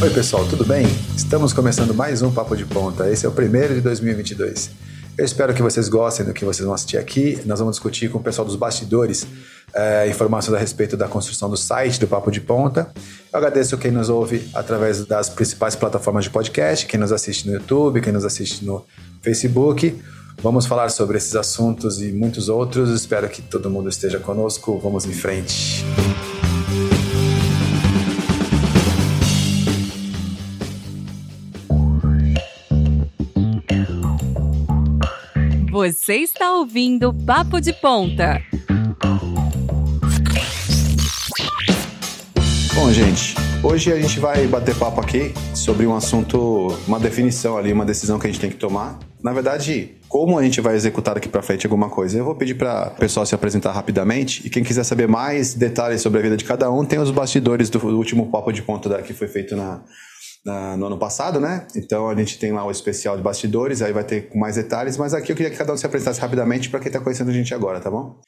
Oi, pessoal, tudo bem? Estamos começando mais um Papo de Ponta. Esse é o primeiro de 2022. Eu espero que vocês gostem do que vocês vão assistir aqui. Nós vamos discutir com o pessoal dos bastidores é, informações a respeito da construção do site do Papo de Ponta. Eu agradeço quem nos ouve através das principais plataformas de podcast, quem nos assiste no YouTube, quem nos assiste no Facebook. Vamos falar sobre esses assuntos e muitos outros. Espero que todo mundo esteja conosco. Vamos em frente. Você está ouvindo Papo de Ponta. Bom, gente, hoje a gente vai bater papo aqui sobre um assunto, uma definição ali, uma decisão que a gente tem que tomar. Na verdade, como a gente vai executar aqui para frente alguma coisa? Eu vou pedir para o pessoal se apresentar rapidamente e quem quiser saber mais detalhes sobre a vida de cada um, tem os bastidores do, último papo de ponta que foi feito na, na, no ano passado, né? Então a gente tem lá o especial de bastidores, aí vai ter com mais detalhes, mas aqui eu queria que cada um se apresentasse rapidamente para quem está conhecendo a gente agora, tá bom?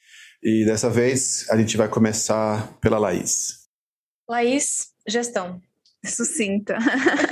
E dessa vez a gente vai começar pela Laís. Laís, gestão. Sucinta.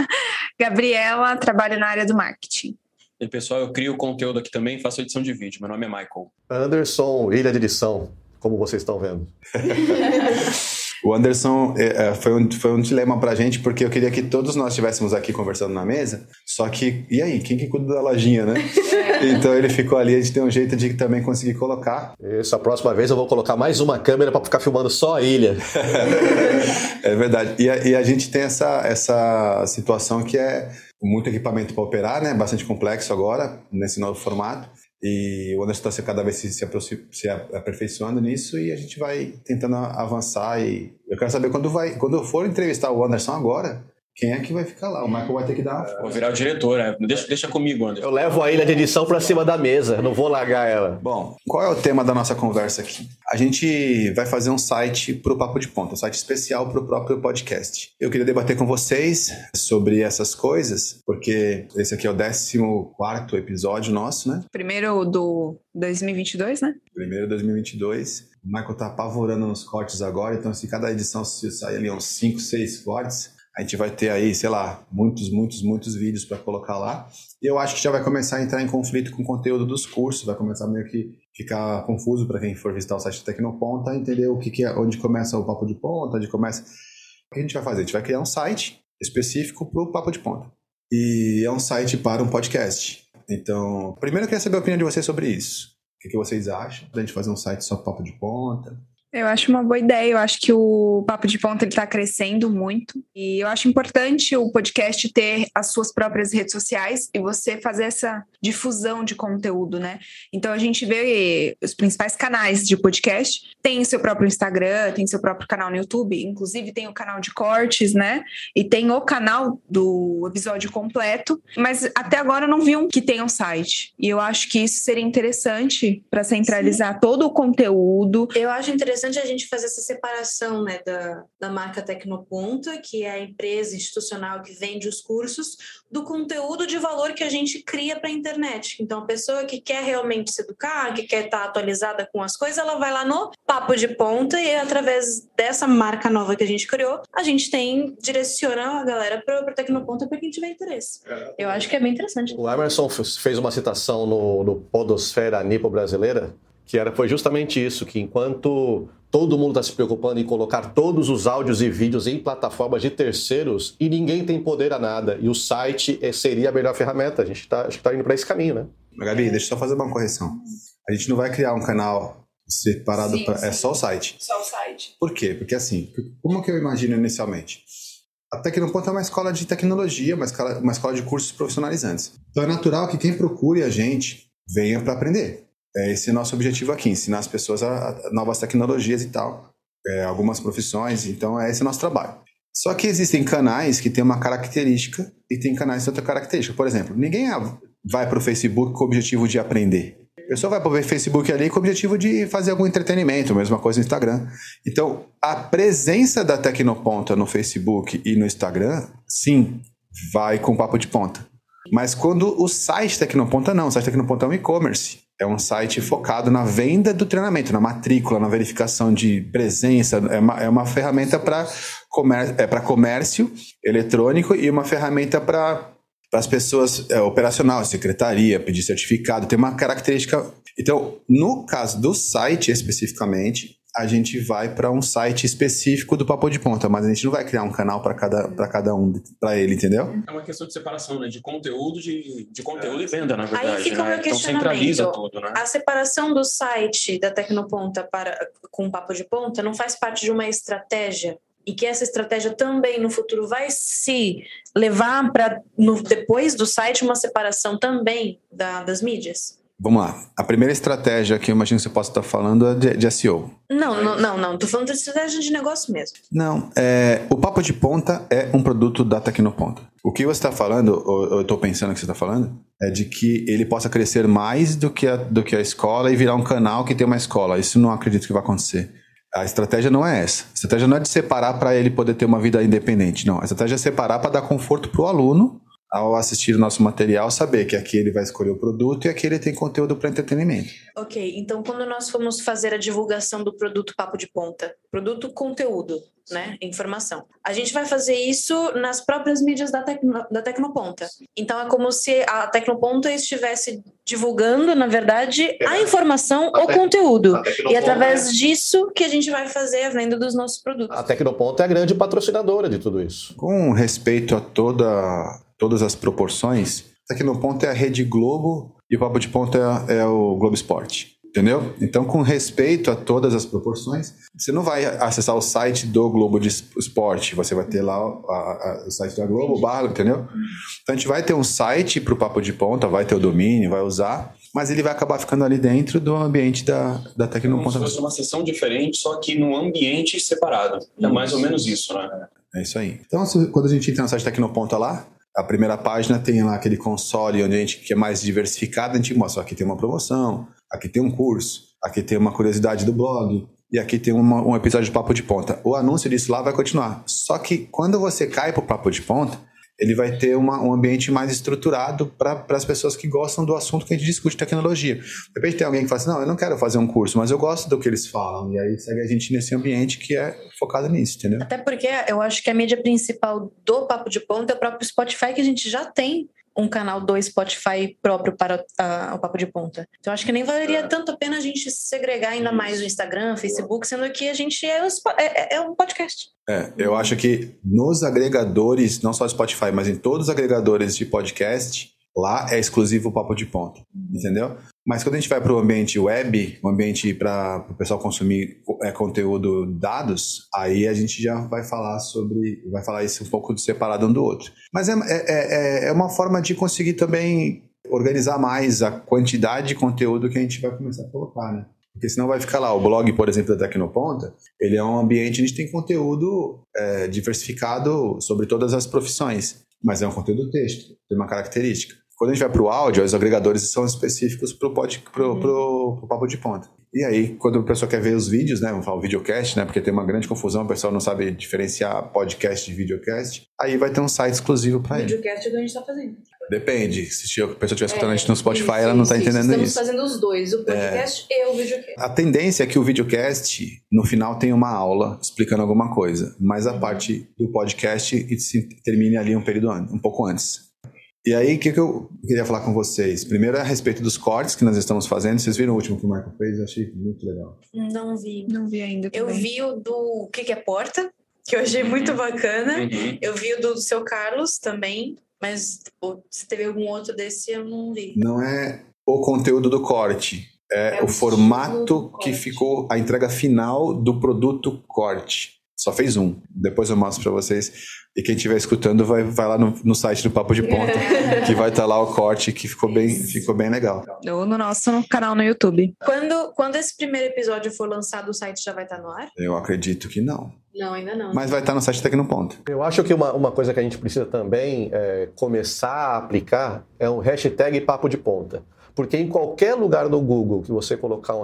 Gabriela, trabalho na área do marketing. E pessoal, eu crio conteúdo aqui também, faço edição de vídeo. Meu nome é Michael. Anderson, ilha de edição, como vocês estão vendo. O Anderson é, é, foi, um, foi um dilema pra gente, porque eu queria que todos nós estivéssemos aqui conversando na mesa, só que, e aí, quem que cuida da lojinha, né? então ele ficou ali, a gente tem um jeito de também conseguir colocar. Isso, a próxima vez eu vou colocar mais uma câmera para ficar filmando só a ilha. é verdade. E a, e a gente tem essa, essa situação que é muito equipamento para operar, né? Bastante complexo agora, nesse novo formato. E o Anderson está cada vez se, se, aperfeiçoando nisso e a gente vai tentando avançar. E eu quero saber quando vai, quando eu for entrevistar o Anderson agora, quem é que vai ficar lá? O Michael vai ter que dar. Vou virar o diretor, né? deixa, deixa comigo, Anderson. Eu levo a ilha de edição para cima da mesa, não vou largar ela. Bom, qual é o tema da nossa conversa aqui? A gente vai fazer um site para o Papo de Ponta, um site especial para o próprio podcast. Eu queria debater com vocês sobre essas coisas, porque esse aqui é o 14 episódio nosso, né? Primeiro do 2022, né? Primeiro 2022. O Michael tá apavorando nos cortes agora, então se cada edição se sair ali uns 5, 6 cortes, a gente vai ter aí, sei lá, muitos, muitos, muitos vídeos para colocar lá. E eu acho que já vai começar a entrar em conflito com o conteúdo dos cursos, vai começar meio que ficar confuso para quem for visitar o site Tecnoponta, entender o que, que é, onde começa o papo de ponta, onde começa. O que a gente vai fazer? A gente vai criar um site específico para o papo de ponta. E é um site para um podcast. Então, primeiro eu queria saber a opinião de vocês sobre isso. O que, que vocês acham da gente fazer um site só papo de ponta? Eu acho uma boa ideia. Eu acho que o Papo de Ponta está crescendo muito. E eu acho importante o podcast ter as suas próprias redes sociais e você fazer essa difusão de conteúdo, né? Então a gente vê os principais canais de podcast, tem seu próprio Instagram, tem seu próprio canal no YouTube, inclusive tem o canal de cortes, né? E tem o canal do episódio completo. Mas até agora eu não vi um que tenha um site. E eu acho que isso seria interessante para centralizar Sim. todo o conteúdo. Eu acho interessante interessante a gente fazer essa separação né, da, da marca Tecnoponta, que é a empresa institucional que vende os cursos, do conteúdo de valor que a gente cria para a internet. Então, a pessoa que quer realmente se educar, que quer estar tá atualizada com as coisas, ela vai lá no Papo de Ponta e, através dessa marca nova que a gente criou, a gente tem, direciona a galera para o Tecnoponta para quem tiver interesse. Eu acho que é bem interessante. O Emerson fez uma citação no, no Podosfera Nipo Brasileira, que era, foi justamente isso, que enquanto todo mundo está se preocupando em colocar todos os áudios e vídeos em plataformas de terceiros e ninguém tem poder a nada, e o site eh, seria a melhor ferramenta, a gente está tá indo para esse caminho, né? Gabi, deixa eu só fazer uma correção. A gente não vai criar um canal separado, sim, pra, sim. é só o site. Só o site. Por quê? Porque assim, como que eu imagino inicialmente? A Tecnoponto é uma escola de tecnologia, uma escola, uma escola de cursos profissionalizantes. Então é natural que quem procure a gente venha para aprender. É esse é nosso objetivo aqui, ensinar as pessoas a, a novas tecnologias e tal, é, algumas profissões, então é esse o nosso trabalho. Só que existem canais que têm uma característica e tem canais que têm outra característica. Por exemplo, ninguém vai para o Facebook com o objetivo de aprender. A pessoa vai para o Facebook ali com o objetivo de fazer algum entretenimento, mesma coisa no Instagram. Então, a presença da Tecnoponta no Facebook e no Instagram, sim, vai com papo de ponta. Mas quando o site Tecnoponta não, o site Tecnoponta é um e-commerce. É um site focado na venda do treinamento, na matrícula, na verificação de presença. É uma, é uma ferramenta para comércio, é, comércio eletrônico e uma ferramenta para as pessoas é, operacional, secretaria, pedir certificado, tem uma característica. Então, no caso do site especificamente, a gente vai para um site específico do Papo de Ponta, mas a gente não vai criar um canal para cada, cada um, para ele, entendeu? É uma questão de separação, né? De conteúdo, de, de conteúdo é. e venda, na verdade. Aí fica né? Então centraliza tudo, né? A separação do site da Tecnoponta para, com o Papo de Ponta não faz parte de uma estratégia e que essa estratégia também no futuro vai se levar para depois do site uma separação também da, das mídias? Vamos lá. A primeira estratégia que eu imagino que você possa estar falando é de, de SEO. Não, não, não, não. Tô falando de estratégia de negócio mesmo. Não. É, o Papo de Ponta é um produto da Tecnoponta. O que você está falando, ou eu estou pensando que você está falando, é de que ele possa crescer mais do que, a, do que a escola e virar um canal que tem uma escola. Isso não acredito que vai acontecer. A estratégia não é essa. A estratégia não é de separar para ele poder ter uma vida independente. Não. A estratégia é separar para dar conforto para o aluno ao assistir o nosso material, saber que aqui ele vai escolher o produto e aqui ele tem conteúdo para entretenimento. Ok, então quando nós formos fazer a divulgação do produto Papo de Ponta, produto conteúdo, né, informação, a gente vai fazer isso nas próprias mídias da, tecno, da Tecnoponta. Então é como se a Tecnoponta estivesse divulgando, na verdade, a é. informação, a o conteúdo. E através é... disso que a gente vai fazer a venda dos nossos produtos. A Tecnoponta é a grande patrocinadora de tudo isso. Com respeito a toda todas as proporções, aqui no ponto é a Rede Globo e o Papo de Ponta é, é o Globo Esporte. Entendeu? Então, com respeito a todas as proporções, você não vai acessar o site do Globo de Esporte, você vai ter lá a, a, o site da Globo, barra, entendeu? Então, a gente vai ter um site para o Papo de Ponta, vai ter o domínio, vai usar, mas ele vai acabar ficando ali dentro do ambiente da, da Tecnoponta. Como se fosse uma sessão diferente, só que num ambiente separado. É mais ou menos isso, né? É isso aí. Então, quando a gente entra no site Tecnoponta lá, a primeira página tem lá aquele console onde a gente que é mais diversificado, a gente mostra aqui tem uma promoção, aqui tem um curso, aqui tem uma curiosidade do blog, e aqui tem uma, um episódio de Papo de Ponta. O anúncio disso lá vai continuar. Só que quando você cai para o Papo de Ponta, ele vai ter uma, um ambiente mais estruturado para as pessoas que gostam do assunto que a gente discute tecnologia. De repente tem alguém que fala assim, não, eu não quero fazer um curso, mas eu gosto do que eles falam. E aí segue a gente nesse ambiente que é focado nisso, entendeu? Até porque eu acho que a mídia principal do Papo de Ponta é o próprio Spotify, que a gente já tem um canal do Spotify próprio para a, o Papo de Ponta. Então, acho que nem valeria é. tanto a pena a gente segregar ainda mais o Instagram, Facebook, sendo que a gente é, é, é um podcast. É, eu acho que nos agregadores, não só Spotify, mas em todos os agregadores de podcast, lá é exclusivo o Papo de Ponta, entendeu? Mas quando a gente vai para o ambiente web, o ambiente para o pessoal consumir é, conteúdo dados, aí a gente já vai falar sobre, vai falar isso um pouco separado um do outro. Mas é, é, é, é uma forma de conseguir também organizar mais a quantidade de conteúdo que a gente vai começar a colocar, né? Porque senão vai ficar lá, o blog, por exemplo, da Tecnoponta, ele é um ambiente, gente tem conteúdo é, diversificado sobre todas as profissões, mas é um conteúdo texto, tem uma característica. Quando a gente vai para o áudio, os agregadores são específicos para o pro, pro, pro papo de ponta. E aí, quando a pessoa quer ver os vídeos, né, vamos falar o videocast, né, porque tem uma grande confusão, o pessoal não sabe diferenciar podcast de videocast, aí vai ter um site exclusivo para ele. Videocast é o que a gente está fazendo. Depende. Se a pessoa estiver escutando é, a gente no Spotify, isso, ela não está entendendo Estamos isso. Estamos fazendo os dois, o podcast é. e o videocast. A tendência é que o videocast, no final, tenha uma aula explicando alguma coisa, mas a uhum. parte do podcast termine ali um período um pouco antes. E aí, o que, que eu queria falar com vocês? Primeiro é a respeito dos cortes que nós estamos fazendo. Vocês viram o último que o Marco fez? Eu achei muito legal. Não vi. Não vi ainda. Também. Eu vi o do O que, que é Porta, que eu achei muito uhum. bacana. Uhum. Eu vi o do, do seu Carlos também, mas tipo, se teve algum outro desse, eu não vi. Não é o conteúdo do corte. É, é o, o formato que ficou a entrega final do produto corte. Só fez um. Depois eu mostro para vocês. E quem estiver escutando vai, vai lá no, no site do Papo de Ponta, que vai estar tá lá o corte que ficou bem, ficou bem legal. Ou no nosso canal no YouTube. Quando, quando esse primeiro episódio for lançado, o site já vai estar tá no ar? Eu acredito que não. Não, ainda não. Mas vai estar tá no site no Ponta. Eu acho que uma, uma coisa que a gente precisa também é, começar a aplicar é um hashtag Papo de Ponta. Porque em qualquer lugar do Google que você colocar um,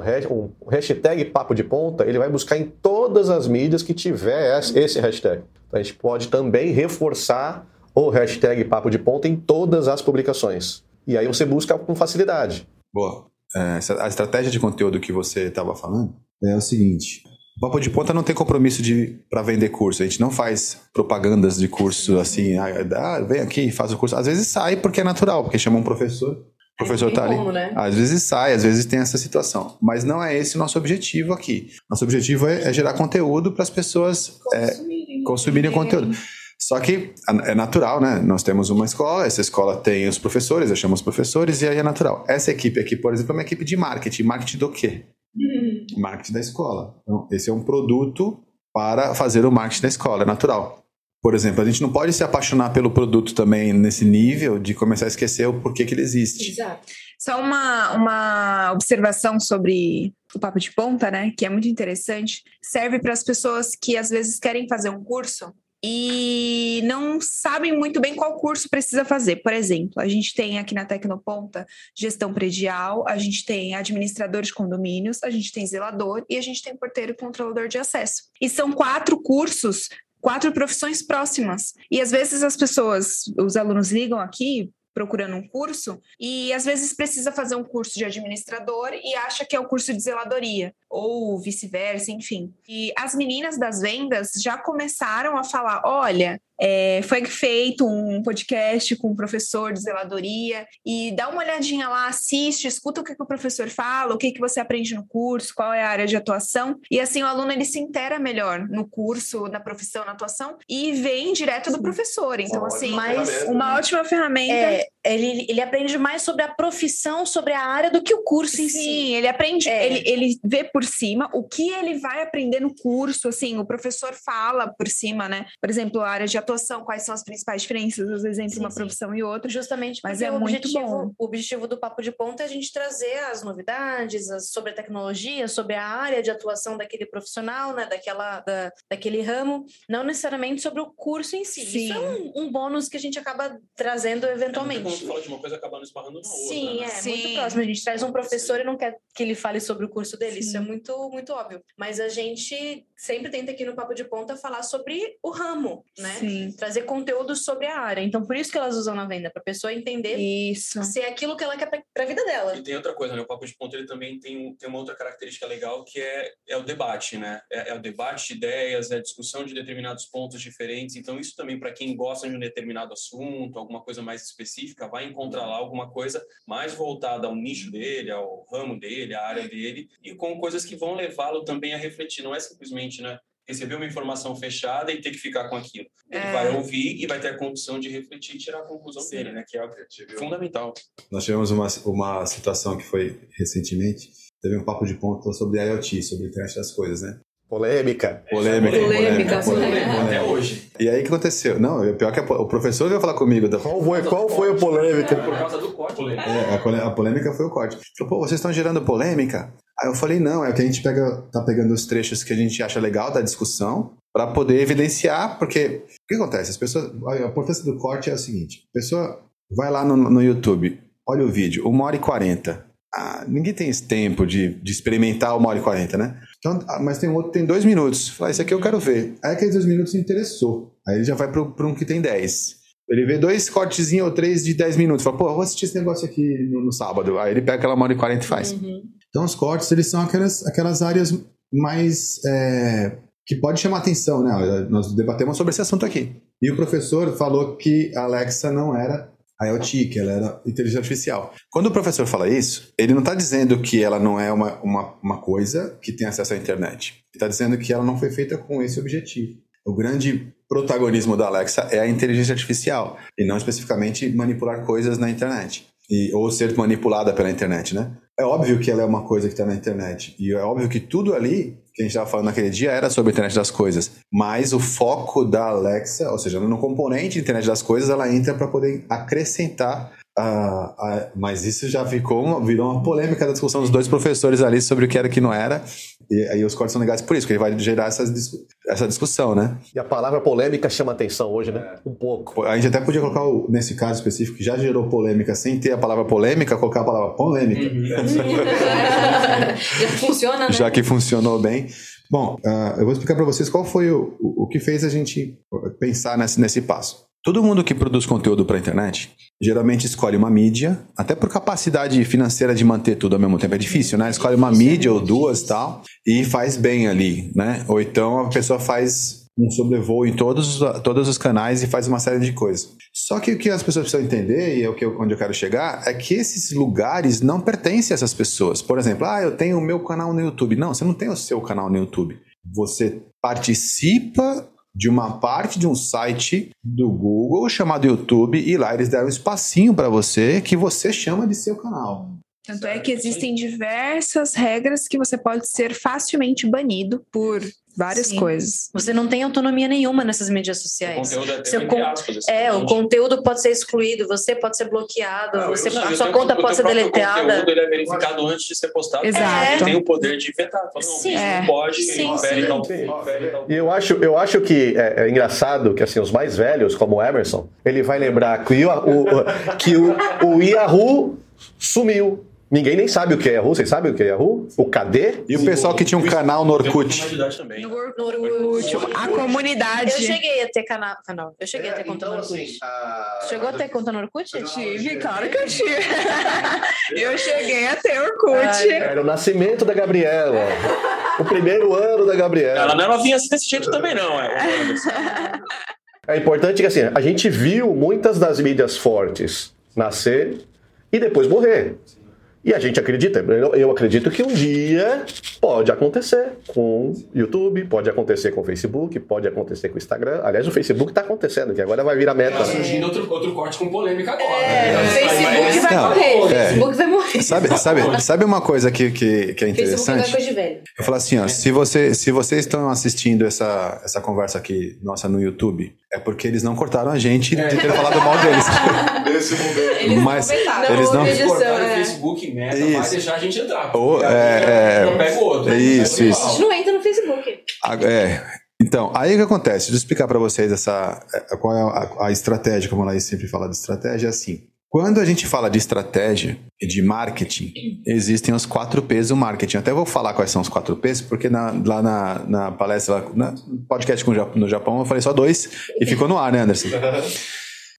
um hashtag papo de ponta, ele vai buscar em todas as mídias que tiver esse hashtag. Então a gente pode também reforçar o hashtag papo de ponta em todas as publicações. E aí você busca com facilidade. Boa. é, a estratégia de conteúdo que você estava falando é o seguinte. Papo de Ponta não tem compromisso de para vender curso. A gente não faz propagandas de curso assim, ah, vem aqui, faz o curso. Às vezes sai porque é natural, porque chama um professor, o professor ali. Como, né? Às vezes sai, às vezes tem essa situação. Mas não é esse o nosso objetivo aqui. Nosso objetivo é, é gerar conteúdo para as pessoas é, consumirem o conteúdo. Só que é natural, né? Nós temos uma escola, essa escola tem os professores, eu chamo os professores, e aí é natural. Essa equipe aqui, por exemplo, é uma equipe de marketing. Marketing do quê? Marketing da escola. Então, esse é um produto para fazer o marketing da escola, é natural. Por exemplo, a gente não pode se apaixonar pelo produto também nesse nível de começar a esquecer o porquê que ele existe. Exato. Só uma, uma observação sobre o papo de ponta, né? Que é muito interessante. Serve para as pessoas que às vezes querem fazer um curso e não sabem muito bem qual curso precisa fazer. Por exemplo, a gente tem aqui na Tecnoponta gestão predial, a gente tem administrador de condomínios, a gente tem zelador e a gente tem porteiro e controlador de acesso. E são quatro cursos quatro profissões próximas. E às vezes as pessoas, os alunos ligam aqui procurando um curso e às vezes precisa fazer um curso de administrador e acha que é o curso de zeladoria ou vice-versa, enfim. E as meninas das vendas já começaram a falar: olha, é, foi feito um podcast com o professor de zeladoria e dá uma olhadinha lá, assiste, escuta o que, que o professor fala, o que, que você aprende no curso, qual é a área de atuação e assim o aluno ele se intera melhor no curso, na profissão, na atuação e vem direto do professor. Então assim, uma ótima ferramenta. É, ele, ele aprende mais sobre a profissão, sobre a área do que o curso em Sim, si. ele aprende, É. ele, ele vê por cima o que ele vai aprender no curso, assim, o professor fala por cima, né? Por exemplo, a área de atuação, quais são as principais diferenças, às vezes, entre Sim, uma sim. profissão e outra. Justamente Mas é o, muito objetivo, bom. o objetivo do Papo de Ponta é a gente trazer as novidades as- sobre a tecnologia, sobre a área de atuação daquele profissional, né, daquela, da, daquele ramo, não necessariamente sobre o curso em si. Sim. Isso é um, um bônus que a gente acaba trazendo eventualmente. Tu falar de uma coisa acabando esbarrando na outra. Sim, né? é Sim. muito próximo. A gente traz um professor e não quer que ele fale sobre o curso dele. Isso é Sim. muito, muito óbvio. Mas a gente sempre tenta aqui no Papo de Ponta falar sobre o ramo, né? Sim. Trazer conteúdo sobre a área. Então, por isso que elas usam na venda, para a pessoa entender Isso. se é aquilo que ela quer para a vida dela. E tem outra coisa, né? O Papo de Ponto ele também tem, um- tem uma outra característica legal que é, é o debate, né? É, é o debate de ideias, é a discussão de determinados pontos diferentes. Então, isso também, para quem gosta de um determinado assunto, alguma coisa mais específica, vai encontrar lá alguma coisa mais voltada ao nicho dele, ao ramo dele, à área dele, e com coisas que vão levá-lo também a refletir. Não é simplesmente, né? Receber uma informação fechada e ter que ficar com aquilo. Ele É. vai ouvir e vai ter a condição de refletir e tirar a conclusão dele, né? Que é fundamental. Nós tivemos uma, uma situação que foi recentemente, teve um papo de ponta sobre IoT, sobre a internet das coisas, né? Polêmica. Polêmica, Polêmica, polêmica, Até hoje. E aí o que aconteceu? Não, o pior é que a- o professor veio falar comigo. Da, Qual foi, qual foi a polêmica? Por causa do corte. é, a, polêmica foi o corte. Falou, pô, vocês estão gerando polêmica? Aí eu falei, não, é que a gente pega, tá pegando os trechos que a gente acha legal da discussão para poder evidenciar, porque o que acontece? As pessoas, a importância do corte é o seguinte: a pessoa vai lá no, no YouTube, olha o vídeo, uma hora e quarenta. Ah, ninguém tem esse tempo de, de experimentar uma hora e quarenta, né? Então, ah, mas tem um outro que tem dois minutos. Fala, esse aqui eu quero ver. Aí aqueles dois minutos interessou. Aí ele já vai para um que tem dez. Ele vê dois cortezinhos ou três de dez minutos. Fala, pô, eu vou assistir esse negócio aqui no, no sábado. Aí ele pega aquela uma hora e quarenta e faz. Uhum. Então, os cortes, eles são aquelas, aquelas áreas mais... é, que pode chamar atenção, né? Nós debatemos sobre esse assunto aqui. E o professor falou que a Alexa não era IoT, que ela era inteligência artificial. Quando o professor fala isso, ele não está dizendo que ela não é uma, uma, uma coisa que tem acesso à internet. Ele está dizendo que ela não foi feita com esse objetivo. O grande protagonismo da Alexa é a inteligência artificial, e não especificamente manipular coisas na internet. E, ou ser manipulada pela internet, né? É óbvio que ela é uma coisa que está na internet. E é óbvio que tudo ali que a gente estava falando naquele dia era sobre a internet das coisas. Mas o foco da Alexa, ou seja, no componente internet das coisas, ela entra para poder acrescentar. A a- mas isso já ficou uma, virou uma polêmica da discussão dos dois professores ali sobre o que era e o que não era. E aí os cortes são legais por isso, porque ele vai gerar essa discussão, né? E a palavra polêmica chama atenção hoje, né? Um pouco. A gente até podia colocar, o- nesse caso específico, que já gerou polêmica sem ter a palavra polêmica, colocar a palavra polêmica. Já funciona, né? já que funcionou bem. Bom, ah, eu vou explicar para vocês qual foi o, o, o que fez a gente pensar nesse, nesse passo. Todo mundo que produz conteúdo para a internet geralmente escolhe uma mídia, até por capacidade financeira de manter tudo ao mesmo tempo é difícil, né? Escolhe uma mídia ou duas tal e faz bem ali, né? Ou então a pessoa faz um sobrevoo em todos, todos os canais e faz uma série de coisas. Só que o que as pessoas precisam entender, e é o que eu, onde eu quero chegar, é que esses lugares não pertencem a essas pessoas. Por exemplo, ah, eu tenho o meu canal no YouTube. Não, você não tem o seu canal no YouTube. Você participa de uma parte de um site do Google chamado YouTube e lá eles deram um espacinho para você que você chama de seu canal. Tanto é que existem diversas regras que você pode ser facilmente banido por várias Sim. coisas. Você não tem autonomia nenhuma nessas mídias sociais. O conteúdo é, Seu con aspas, é o conteúdo pode ser excluído, você pode ser bloqueado, não, você, a sua conta pode ser deletada. O conteúdo ele é verificado antes de ser postado. Exato. Você tem o poder de vetar. Fala, não, sim. É. não pode, sim. Tal, E eu acho, eu acho que é, é, engraçado que assim, os mais velhos, como o Emerson, ele vai lembrar que o, o que o, o Yahoo sumiu. Ninguém nem sabe o que é Yahoo. Vocês sabem o que é Yahoo? O KD? E o pessoal que tinha um canal no Orkut. No Orkut, a comunidade. Eu cheguei a ter canal. canal. Eu cheguei é, a ter conta então, no Orkut. Assim, a... Chegou a ter conta no Orkut? Eu tive, claro que eu tive. eu cheguei a ter Orkut. Era o nascimento da Gabriela. o primeiro ano da Gabriela. Ela não vinha assim desse jeito também, não. É, é importante que assim, a gente viu muitas das mídias fortes nascer e depois morrer. E a gente acredita, eu acredito que um dia pode acontecer com YouTube, pode acontecer com o Facebook, pode acontecer com o Instagram. Aliás, o Facebook está acontecendo, que agora vai virar meta. Tá surgindo outro, outro corte com polêmica agora. É, né? o Facebook vai Não, morrer. O é. Facebook vai morrer. Sabe, sabe, sabe uma coisa que, que, que é interessante? Facebook é coisa de velho. Eu falo assim, ó, se, você, se vocês estão assistindo essa, essa conversa aqui, nossa, no YouTube, é porque eles não cortaram a gente é. de ter falado mal deles. Nesse momento. Eles Mas não eles não cortaram o é. Facebook, meta, isso. vai deixar a gente entrar. Ou, é, eu pego outro. É isso, isso. A gente não entra no Facebook. É. Então, aí o que acontece? Deixa eu explicar para vocês essa, qual é a, a estratégia, como a Laís sempre fala de estratégia, é assim. Quando a gente fala de estratégia e de marketing, existem os quatro P's do marketing. Até vou falar quais são os quatro P's, porque na, lá na, na palestra, lá, no podcast com, no Japão, eu falei só dois e ficou no ar, né, Anderson?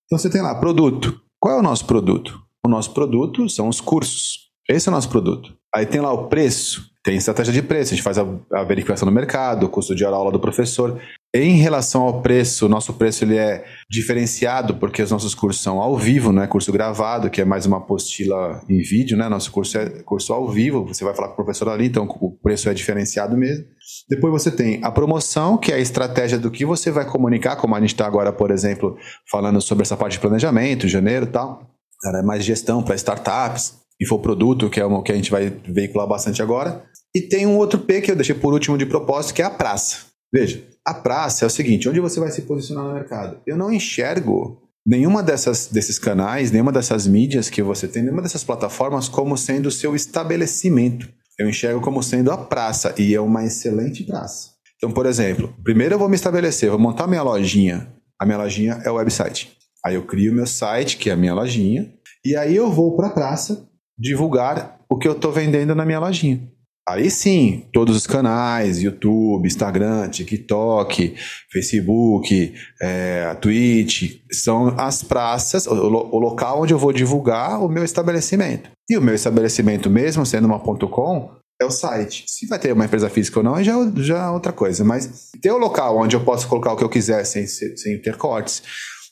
Então você tem lá, produto. Qual é o nosso produto? O nosso produto são os cursos. Esse é o nosso produto. Aí tem lá o preço. Tem estratégia de preço, a gente faz a, a verificação no mercado, o custo de hora aula do professor. Em relação ao preço, nosso preço ele é diferenciado porque os nossos cursos são ao vivo, não é curso gravado, que é mais uma apostila em vídeo, né? Nosso curso é curso ao vivo, você vai falar com o professor ali, então o preço é diferenciado mesmo. Depois você tem a promoção, que é a estratégia do que você vai comunicar, como a gente está agora, por exemplo, falando sobre essa parte de planejamento, janeiro e tal. É mais gestão para startups, infoproduto, que é o que a gente vai veicular bastante agora. E tem um outro P que eu deixei por último de propósito, que é a praça. Veja, a praça é o seguinte: onde você vai se posicionar no mercado? Eu não enxergo nenhuma dessas, desses canais, nenhuma dessas mídias que você tem, nenhuma dessas plataformas como sendo o seu estabelecimento. Eu enxergo como sendo a praça, e é uma excelente praça. Então, por exemplo, primeiro eu vou me estabelecer, vou montar minha lojinha. A minha lojinha é o website. Aí eu crio meu site, que é a minha lojinha, e aí eu vou para a praça divulgar o que eu estou vendendo na minha lojinha. Aí sim, todos os canais, YouTube, Instagram, TikTok, Facebook, é, Twitch, são as praças, o, o, local onde eu vou divulgar o meu estabelecimento. E o meu estabelecimento, mesmo sendo uma .com, é o site. Se vai ter uma empresa física ou não, já, já é outra coisa. Mas ter o local onde eu posso colocar o que eu quiser sem, sem ter cortes,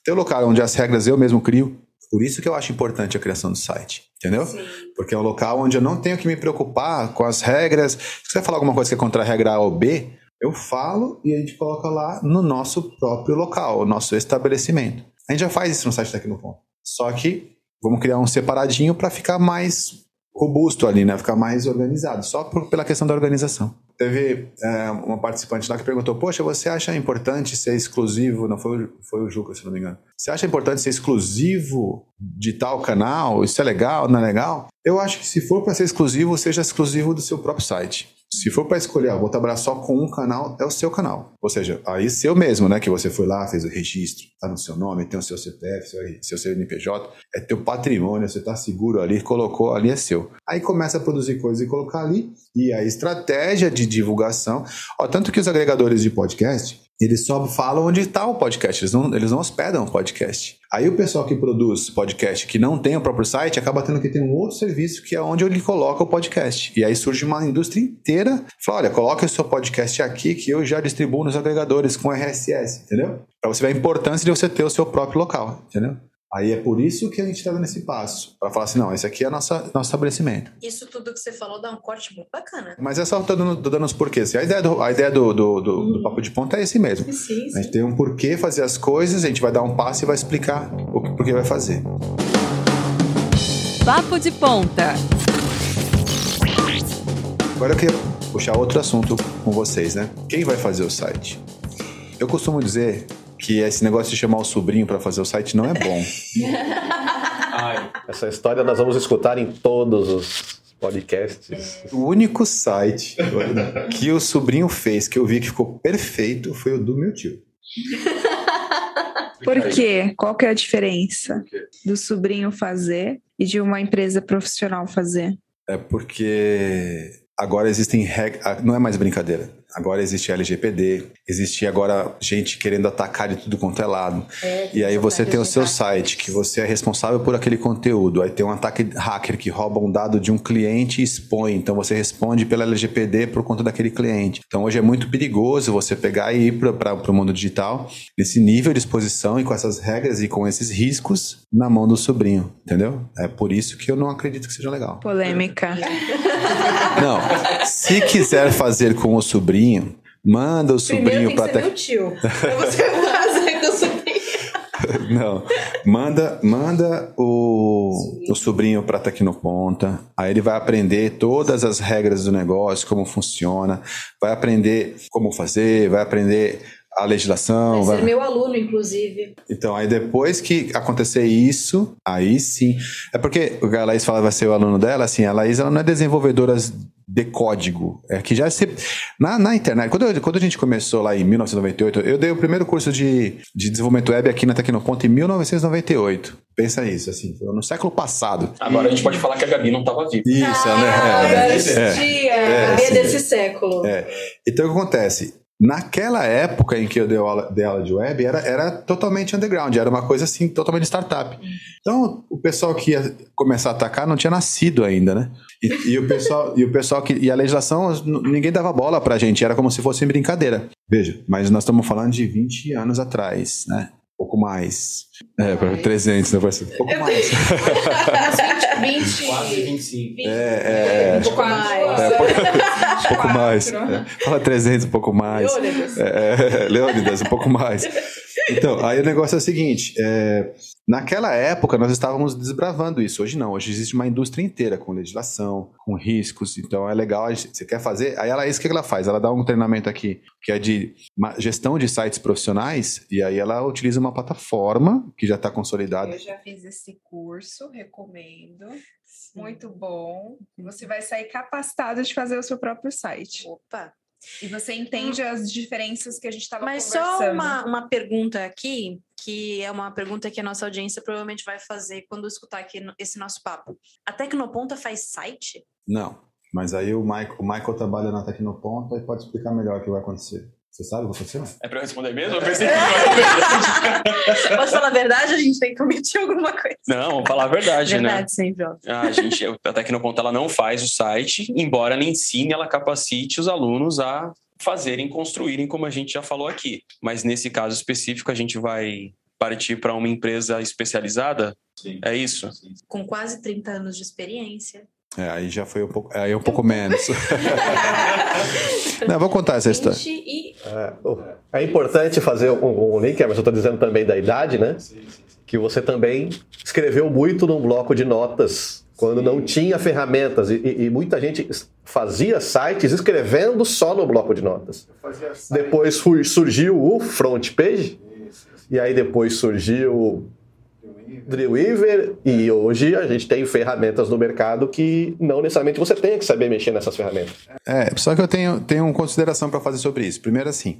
ter o local onde as regras eu mesmo crio, por isso que eu acho importante a criação do site, entendeu? Sim. Porque é um local onde eu não tenho que me preocupar com as regras. Se você falar alguma coisa que é contra a regra A ou B, eu falo e a gente coloca lá no nosso próprio local, o nosso estabelecimento. A gente já faz isso no site Tecnoponto. Só que vamos criar um separadinho para ficar mais robusto ali, né? Ficar mais organizado, só por, pela questão da organização. Teve é, uma participante lá que perguntou: Poxa, você acha importante ser exclusivo? Não foi, foi o Juca, se não me engano. Você acha importante ser exclusivo de tal canal? Isso é legal? Não é legal? Eu acho que se for para ser exclusivo, seja exclusivo do seu próprio site. Se for para escolher, ah, vou trabalhar só com um canal, é o seu canal. Ou seja, aí seu mesmo, né? Que você foi lá, fez o registro, tá no seu nome, tem o seu CPF, seu, seu CNPJ, é teu patrimônio, você tá seguro ali, colocou ali, é seu. Aí começa a produzir coisas e colocar ali. E a estratégia de divulgação. Ó, tanto que os agregadores de podcast, eles só falam onde está o podcast, eles não, eles não hospedam o podcast. Aí o pessoal que produz podcast que não tem o próprio site acaba tendo que ter um outro serviço que é onde ele coloca o podcast. E aí surge uma indústria inteira. Fala, olha, coloca o seu podcast aqui que eu já distribuo nos agregadores com RSS, entendeu? Para você ver a importância de você ter o seu próprio local, entendeu? Aí é por isso que a gente está dando esse passo. Para falar assim, não, esse aqui é nosso nosso estabelecimento. Isso tudo que você falou dá um corte muito bacana. Mas é só tô dando, tô dando os porquês. A ideia do, a ideia do, do, do, do papo de ponta é esse mesmo. Sim, A gente tem um porquê fazer as coisas, a gente vai dar um passo e vai explicar o que, porquê vai fazer. Papo de Ponta. Agora eu queria puxar outro assunto com vocês, né? Quem vai fazer o site? Eu costumo dizer que esse negócio de chamar o sobrinho para fazer o site não é bom. Ai, Essa história nós vamos escutar em todos os podcasts. O único site que o sobrinho fez que eu vi que ficou perfeito foi o do meu tio. Por quê? Qual que é a diferença do sobrinho fazer e de uma empresa profissional fazer? É porque agora existem regras. Não é mais brincadeira. Agora existe LGPD, existe agora gente querendo atacar de tudo quanto é lado. E aí você tem o seu site, que você é responsável por aquele conteúdo. Aí tem um ataque hacker que rouba um dado de um cliente e expõe. Então você responde pela LGPD por conta daquele cliente. Então hoje é muito perigoso você pegar e ir para o mundo digital nesse nível de exposição e com essas regras e com esses riscos na mão do sobrinho, entendeu? É por isso que eu não acredito que seja legal. Polêmica. Não, se quiser fazer com o sobrinho, manda o Primeiro sobrinho para ser meu tio. Pra você fazer com o sobrinho. Não, manda, manda o, o sobrinho para Tecnoponta. Aí ele vai aprender todas as regras do negócio, como funciona, vai aprender como fazer, vai aprender a legislação. Vai vai- ser meu aluno, inclusive. Então, aí depois que acontecer isso, aí sim. É porque a Laís fala vai ser o aluno dela, assim, a Laís ela não é desenvolvedora de código. É que já se. Na, na internet, quando, eu- quando a gente começou lá em 1998, eu dei o primeiro curso de, de desenvolvimento web aqui na Tecnoponto em 1998. Pensa isso, assim, foi no século passado. agora a gente pode falar que a Gabi não estava viva. Isso, ah, né? É, é. existia. É, É, desse século. É. Então, o que acontece? Naquela época em que eu dei aula, dei aula de web, era, era totalmente underground, era uma coisa assim, totalmente startup. Então, o pessoal que ia começar a atacar não tinha nascido ainda, né? E, e o pessoal, e o pessoal que. E a legislação, ninguém dava bola pra gente, era como se fosse brincadeira. Veja, mas nós estamos falando de 20 anos atrás, né? Um pouco mais. É, para 300, né? Parece um pouco mais. 20, Quase 25. É, é, um pouco mais. é, um pouco, mais. É. Fala 300, um pouco mais. Leônidas. É, é, Leônidas, um pouco mais. Então, aí o negócio é o seguinte: é, naquela época nós estávamos desbravando isso. Hoje não, hoje existe uma indústria inteira com legislação, com riscos. Então é legal. Você quer fazer? Aí ela, isso que ela faz? Ela dá um treinamento aqui que é de gestão de sites profissionais, e aí ela utiliza uma plataforma que já está consolidada. Eu já fiz esse curso, recomendo. Muito bom. Você vai sair capacitado de fazer o seu próprio site. Opa. E você entende as diferenças que a gente estava Mas conversando. só uma, uma pergunta aqui, que é uma pergunta que a nossa audiência provavelmente vai fazer quando escutar aqui no- esse nosso papo. A Tecnoponta faz site? Não, mas aí o Michael, o Michael trabalha na Tecnoponta e pode explicar melhor o que vai acontecer. Você sabe o que aconteceu? É pra eu responder mesmo? Eu pensei que não era verdade. Pode falar a verdade, a gente tem que omitir alguma coisa. Não, vamos falar a verdade, né? verdade, sempre, ó. A gente, a Tecnoponta ela não faz o site, embora ela ensine, ela capacite os alunos a fazerem, construírem, como a gente já falou aqui. Mas nesse caso específico, a gente vai partir para uma empresa especializada? Sim. É isso? Com quase 30 anos de experiência. É, aí já foi um pouco, aí é um pouco menos. Não, vou contar essa história. 20 e É importante fazer um, um link, mas eu estou dizendo também da idade, né? Que você também escreveu muito num bloco de notas quando não tinha ferramentas e, e- muita gente fazia sites escrevendo só no bloco de notas. Depois surgiu o front page e aí depois surgiu o Dreamweaver e hoje a gente tem ferramentas no mercado que não necessariamente você tem que saber mexer nessas ferramentas. É, só que eu tenho, tenho uma consideração para fazer sobre isso. Primeiro, assim,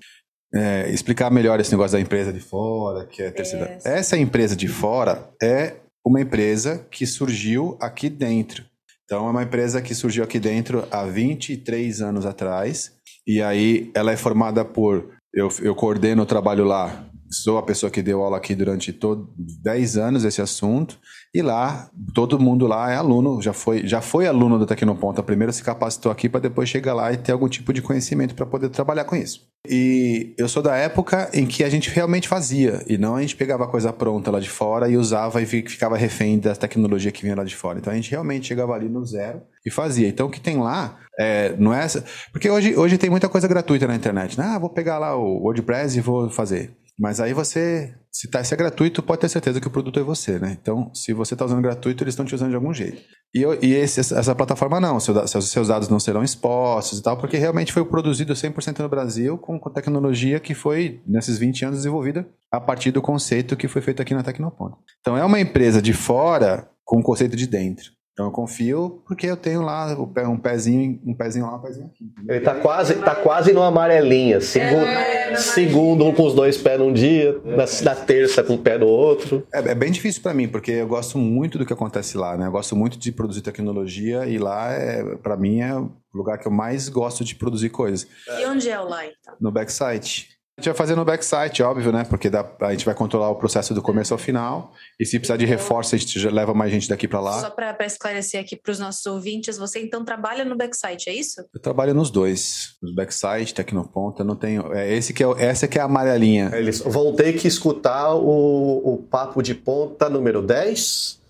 é, explicar melhor esse negócio da empresa de fora, que é terceira. Essa empresa de fora é uma empresa que surgiu aqui dentro. Então, é uma empresa que surgiu aqui dentro há 23 anos atrás. E aí, ela é formada por Eu, eu coordeno o trabalho lá. Sou a pessoa que deu aula aqui durante todo 10 anos esse assunto. E lá, todo mundo lá é aluno, já foi, já foi aluno do Tecnoponta. Primeiro se capacitou aqui para depois chegar lá e ter algum tipo de conhecimento para poder trabalhar com isso. E eu sou da época em que a gente realmente fazia, e não a gente pegava coisa pronta lá de fora e usava e ficava refém da tecnologia que vinha lá de fora. Então a gente realmente chegava ali no zero e fazia. Então o que tem lá é, não é essa. Porque hoje, hoje tem muita coisa gratuita na internet. Né? Ah, vou pegar lá o WordPress e vou fazer. Mas aí você, se, tá, se é gratuito, pode ter certeza que o produto é você, né? Então, se você está usando gratuito, eles estão te usando de algum jeito. E, eu, e esse, essa plataforma não, seus, seus dados não serão expostos e tal, porque realmente foi produzido 100% no Brasil com, com tecnologia que foi, nesses 20 anos, desenvolvida a partir do conceito que foi feito aqui na Tecnoponto. Então, é uma empresa de fora com o conceito de dentro. Então eu confio porque eu tenho lá um pezinho, um pezinho lá, um pezinho aqui. Ele tá quase, tá quase no amarelinha. Segundo, é, segundo um com os dois pés num dia, é. na, na, terça com o pé no outro. É, é bem difícil para mim, porque eu gosto muito do que acontece lá, né? Eu gosto muito de produzir tecnologia e lá, é, para mim, é o lugar que eu mais gosto de produzir coisas. E onde é o lá, então? No backsite. A gente vai fazer no backsite, óbvio, né? Porque dá, a gente vai controlar o processo do começo ao final. E se precisar de reforço, a gente já leva mais gente daqui para lá. Só para esclarecer aqui para os nossos ouvintes, você então trabalha no backsite, é isso? Eu trabalho nos dois, nos backsite, Tecnoponta, não tenho. É esse que é, essa que é a amarelinha. Eles vão ter que escutar o, o papo de ponta número 10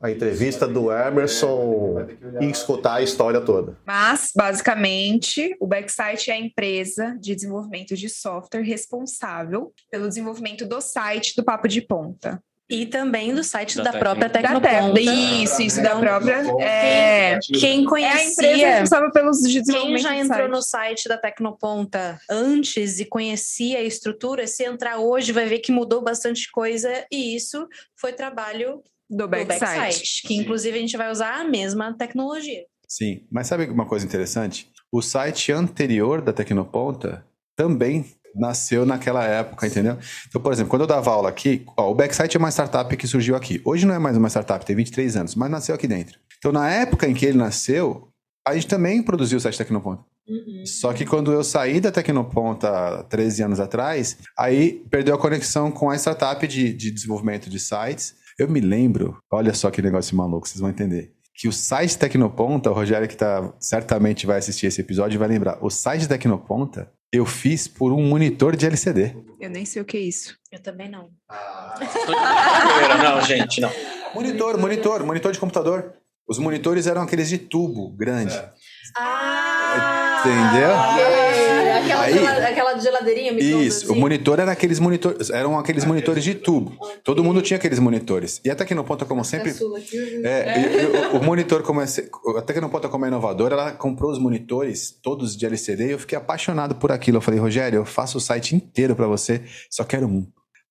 a entrevista do Emerson e escutar a história toda. Mas, basicamente, o Backsite é a empresa de desenvolvimento de software responsável pelo desenvolvimento do site do Papo de Ponta. E também do site da, da própria Tecnoponta. Isso, isso, da própria. É, quem conhecia. É a empresa responsável pelos Quem já entrou no site da Tecnoponta antes e conhecia a estrutura, se entrar hoje vai ver que mudou bastante coisa e isso foi trabalho do backsite. do backsite. Que inclusive a gente vai usar a mesma tecnologia. Sim, mas sabe uma coisa interessante? O site anterior da Tecnoponta também nasceu naquela época, entendeu? Então, por exemplo, quando eu dava aula aqui, ó, o Backsite é uma startup que surgiu aqui. Hoje não é mais uma startup, tem 23 anos, mas nasceu aqui dentro. Então, na época em que ele nasceu, a gente também produziu o site Tecnoponta. Uhum. Só que quando eu saí da Tecnoponta 13 anos atrás, aí perdeu a conexão com a startup de, de desenvolvimento de sites eu me lembro, olha só que negócio maluco, vocês vão entender. Que o site Tecnoponta, o Rogério que tá, certamente vai assistir esse episódio vai lembrar. O site Tecnoponta eu fiz por um monitor de LCD. Eu nem sei o que é isso. Eu também não. Ah, não, gente, não. Monitor, monitor, monitor de computador. Os monitores eram aqueles de tubo grande. É. Ah! Entendeu? Aquela, aí, aquela geladeirinha Isso, assim. o monitor era aqueles monitores, eram aqueles monitores de tubo. Todo mundo tinha aqueles monitores. E até que no ponto como sempre, é, o, o monitor como é, até que no ponto como é inovador, ela comprou os monitores todos de LCD e eu fiquei apaixonado por aquilo. Eu falei, Rogério, eu faço o site inteiro para você, só quero um.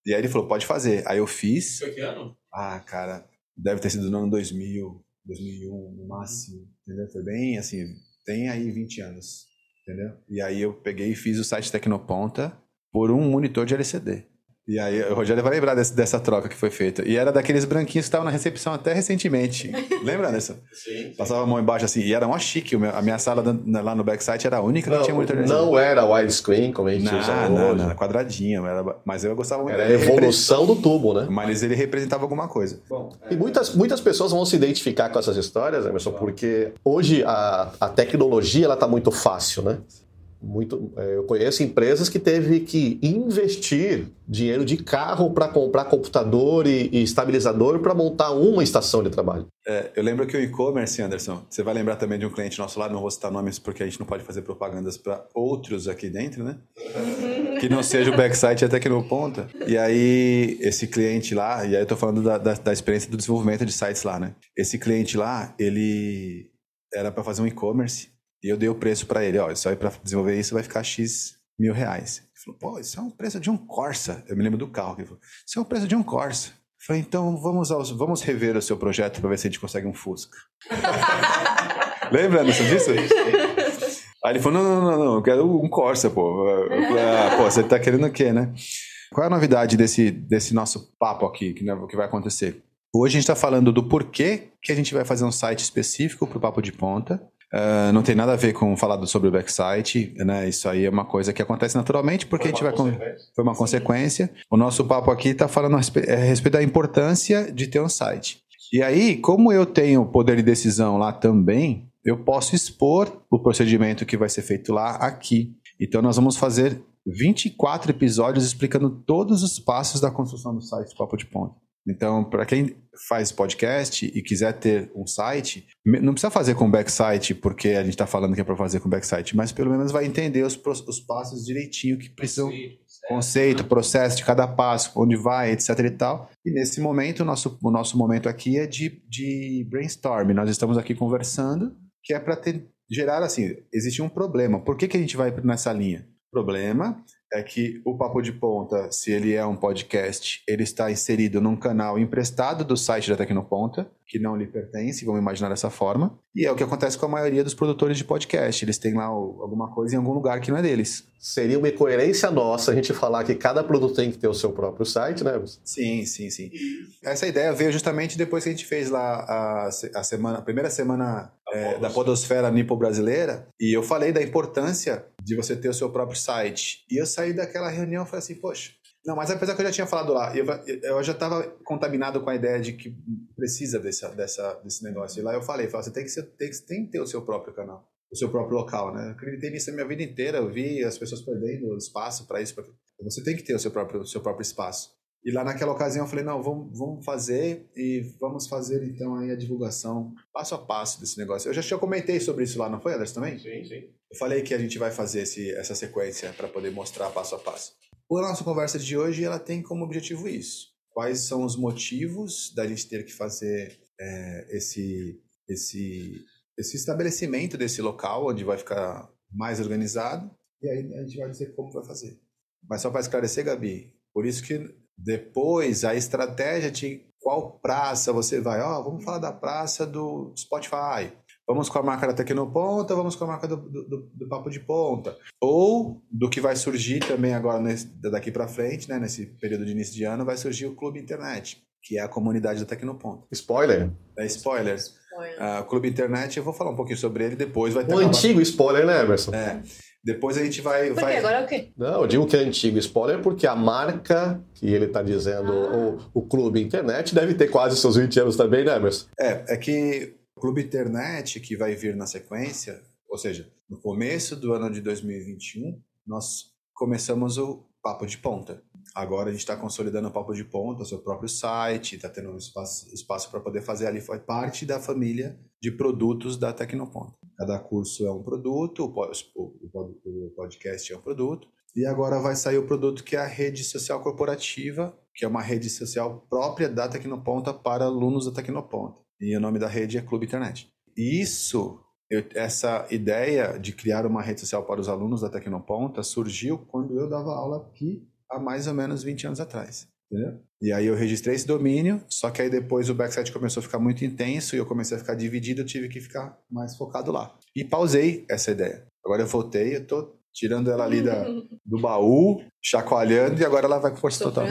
E aí ele falou, pode fazer. Aí eu fiz. Foi que ano? Ah, cara, deve ter sido no ano 2000, 2001 no máximo, entendeu? Foi bem assim, tem aí 20 anos. Entendeu? E aí eu peguei e fiz o site Tecnoponta por um monitor de LCD. E aí, o Rogério vai lembrar desse, dessa troca que foi feita. E era daqueles branquinhos que estavam na recepção até recentemente. Lembra dessa? Sim. Passava a mão embaixo assim. E era mó chique. A minha sala lá no backsite era a única não, que tinha monitor de Não era widescreen, como a gente não, usa não, hoje. Não, quadradinha. Era, mas eu gostava muito. Era a evolução do tubo, né? Mas ele representava alguma coisa. Bom, é... E muitas, muitas pessoas vão se identificar com essas histórias, Emerson, porque hoje a, a tecnologia ela está muito fácil, né? Muito, é, eu conheço empresas que teve que investir dinheiro de carro para comprar computador e, e estabilizador para montar uma estação de trabalho. É, eu lembro que o e-commerce, Anderson, você vai lembrar também de um cliente nosso lá, não vou citar nomes porque a gente não pode fazer propagandas para outros aqui dentro, né? que não seja o backsite até que no ponta. E aí, esse cliente lá, e aí eu estou falando da, da, da experiência do desenvolvimento de sites lá, né? Esse cliente lá, ele era para fazer um e-commerce e eu dei o preço para ele, ó, isso aí para desenvolver isso vai ficar X mil reais. Ele falou, pô, isso é um preço de um Corsa. Eu me lembro do carro. Ele falou, isso é um preço de um Corsa. Eu falei, então vamos, aos, vamos rever o seu projeto para ver se a gente consegue um Fusca. Lembra, disso? Aí ele falou, não, não, não, não, eu quero um Corsa, pô. Ah, pô, você tá querendo o quê, né? Qual é a novidade desse, desse nosso papo aqui, que, que vai acontecer? Hoje a gente está falando do porquê que a gente vai fazer um site específico para o Papo de Ponta, Uh, não tem nada a ver com falar sobre o backsite, né? Isso aí é uma coisa que acontece naturalmente porque a gente vai. Foi uma Sim. consequência. O nosso papo aqui está falando a respeito, a respeito da importância de ter um site. E aí, como eu tenho poder de decisão lá também, eu posso expor o procedimento que vai ser feito lá aqui. Então, nós vamos fazer 24 episódios explicando todos os passos da construção do site Papo de Ponta. Então, para quem faz podcast e quiser ter um site, não precisa fazer com backsite, porque a gente está falando que é para fazer com backsite, mas pelo menos vai entender os, os passos direitinho que precisam. Conceito, processo de cada passo, onde vai, etc e tal. E nesse momento, o nosso, o nosso momento aqui é de, de brainstorm. Nós estamos aqui conversando, que é para gerar assim: existe um problema. Por que, que a gente vai nessa linha? Problema é que o Papo de Ponta, se ele é um podcast, ele está inserido num canal emprestado do site da Tecnoponta, que não lhe pertence, vamos imaginar dessa forma. E é o que acontece com a maioria dos produtores de podcast. Eles têm lá alguma coisa em algum lugar que não é deles. Seria uma incoerência nossa a gente falar que cada produto tem que ter o seu próprio site, né? Sim, sim, sim. Essa ideia veio justamente depois que a gente fez lá a, a semana, a primeira semana é, da podosfera nipo-brasileira, e eu falei da importância de você ter o seu próprio site. E eu saí daquela reunião e falei assim, poxa, não, mas apesar que eu já tinha falado lá, eu, eu já estava contaminado com a ideia de que precisa dessa, dessa, desse negócio. E lá eu falei, falei você tem que, ser, tem, tem que ter o seu próprio canal, o seu próprio local, né? Eu acreditei nisso a minha vida inteira, eu vi as pessoas perdendo espaço para isso. Pra... Você tem que ter o seu próprio, seu próprio espaço. E lá naquela ocasião eu falei, não, vamos, vamos fazer e vamos fazer então aí a divulgação passo a passo desse negócio. Eu já, já comentei sobre isso lá, não foi, Anderson, também? Sim, sim. Eu falei que a gente vai fazer esse, essa sequência para poder mostrar passo a passo. A nossa conversa de hoje ela tem como objetivo isso. Quais são os motivos da gente ter que fazer é, esse, esse, esse estabelecimento desse local onde vai ficar mais organizado e aí a gente vai dizer como vai fazer. Mas só para esclarecer, Gabi, por isso que depois a estratégia de qual praça você vai, ó, oh, vamos falar da praça do Spotify. Vamos com a marca da Tecnoponta, vamos com a marca do, do, do, Papo de Ponta. Ou do que vai surgir também agora, nesse, daqui para frente, né, nesse período de início de ano, vai surgir o Clube Internet, que é a comunidade da Tecnoponta. Spoiler. É spoiler. spoiler. Uh, o Clube Internet, eu vou falar um pouquinho sobre ele depois. Vai ter um antigo spoiler, né, Emerson? É. Depois a gente vai. Por vai... Agora é o quê? Não, eu digo que é antigo spoiler porque a marca que ele está dizendo, ah. o, o Clube Internet, deve ter quase seus 20 anos também, né, Emerson? É, é que o Clube Internet, que vai vir na sequência, ou seja, no começo do ano de 2021, nós começamos o Papo de Ponta. Agora a gente está consolidando o Papo de Ponta, o seu próprio site, está tendo um espaço, espaço para poder fazer ali. Foi parte da família de produtos da Tecnoponta. Cada curso é um produto, o podcast é um produto. E agora vai sair o produto que é a rede social corporativa, que é uma rede social própria da Tecnoponta para alunos da Tecnoponta. E o nome da rede é Clube Internet. Isso, eu, essa ideia de criar uma rede social para os alunos da Tecnoponta surgiu quando eu dava aula aqui há mais ou menos 20 anos atrás. Entendeu? E aí eu registrei esse domínio, só que aí depois o backside começou a ficar muito intenso e eu comecei a ficar dividido, eu tive que ficar mais focado lá. E pausei essa ideia. Agora eu voltei, eu tô tirando ela ali da, do baú, chacoalhando, e agora ela vai com força total.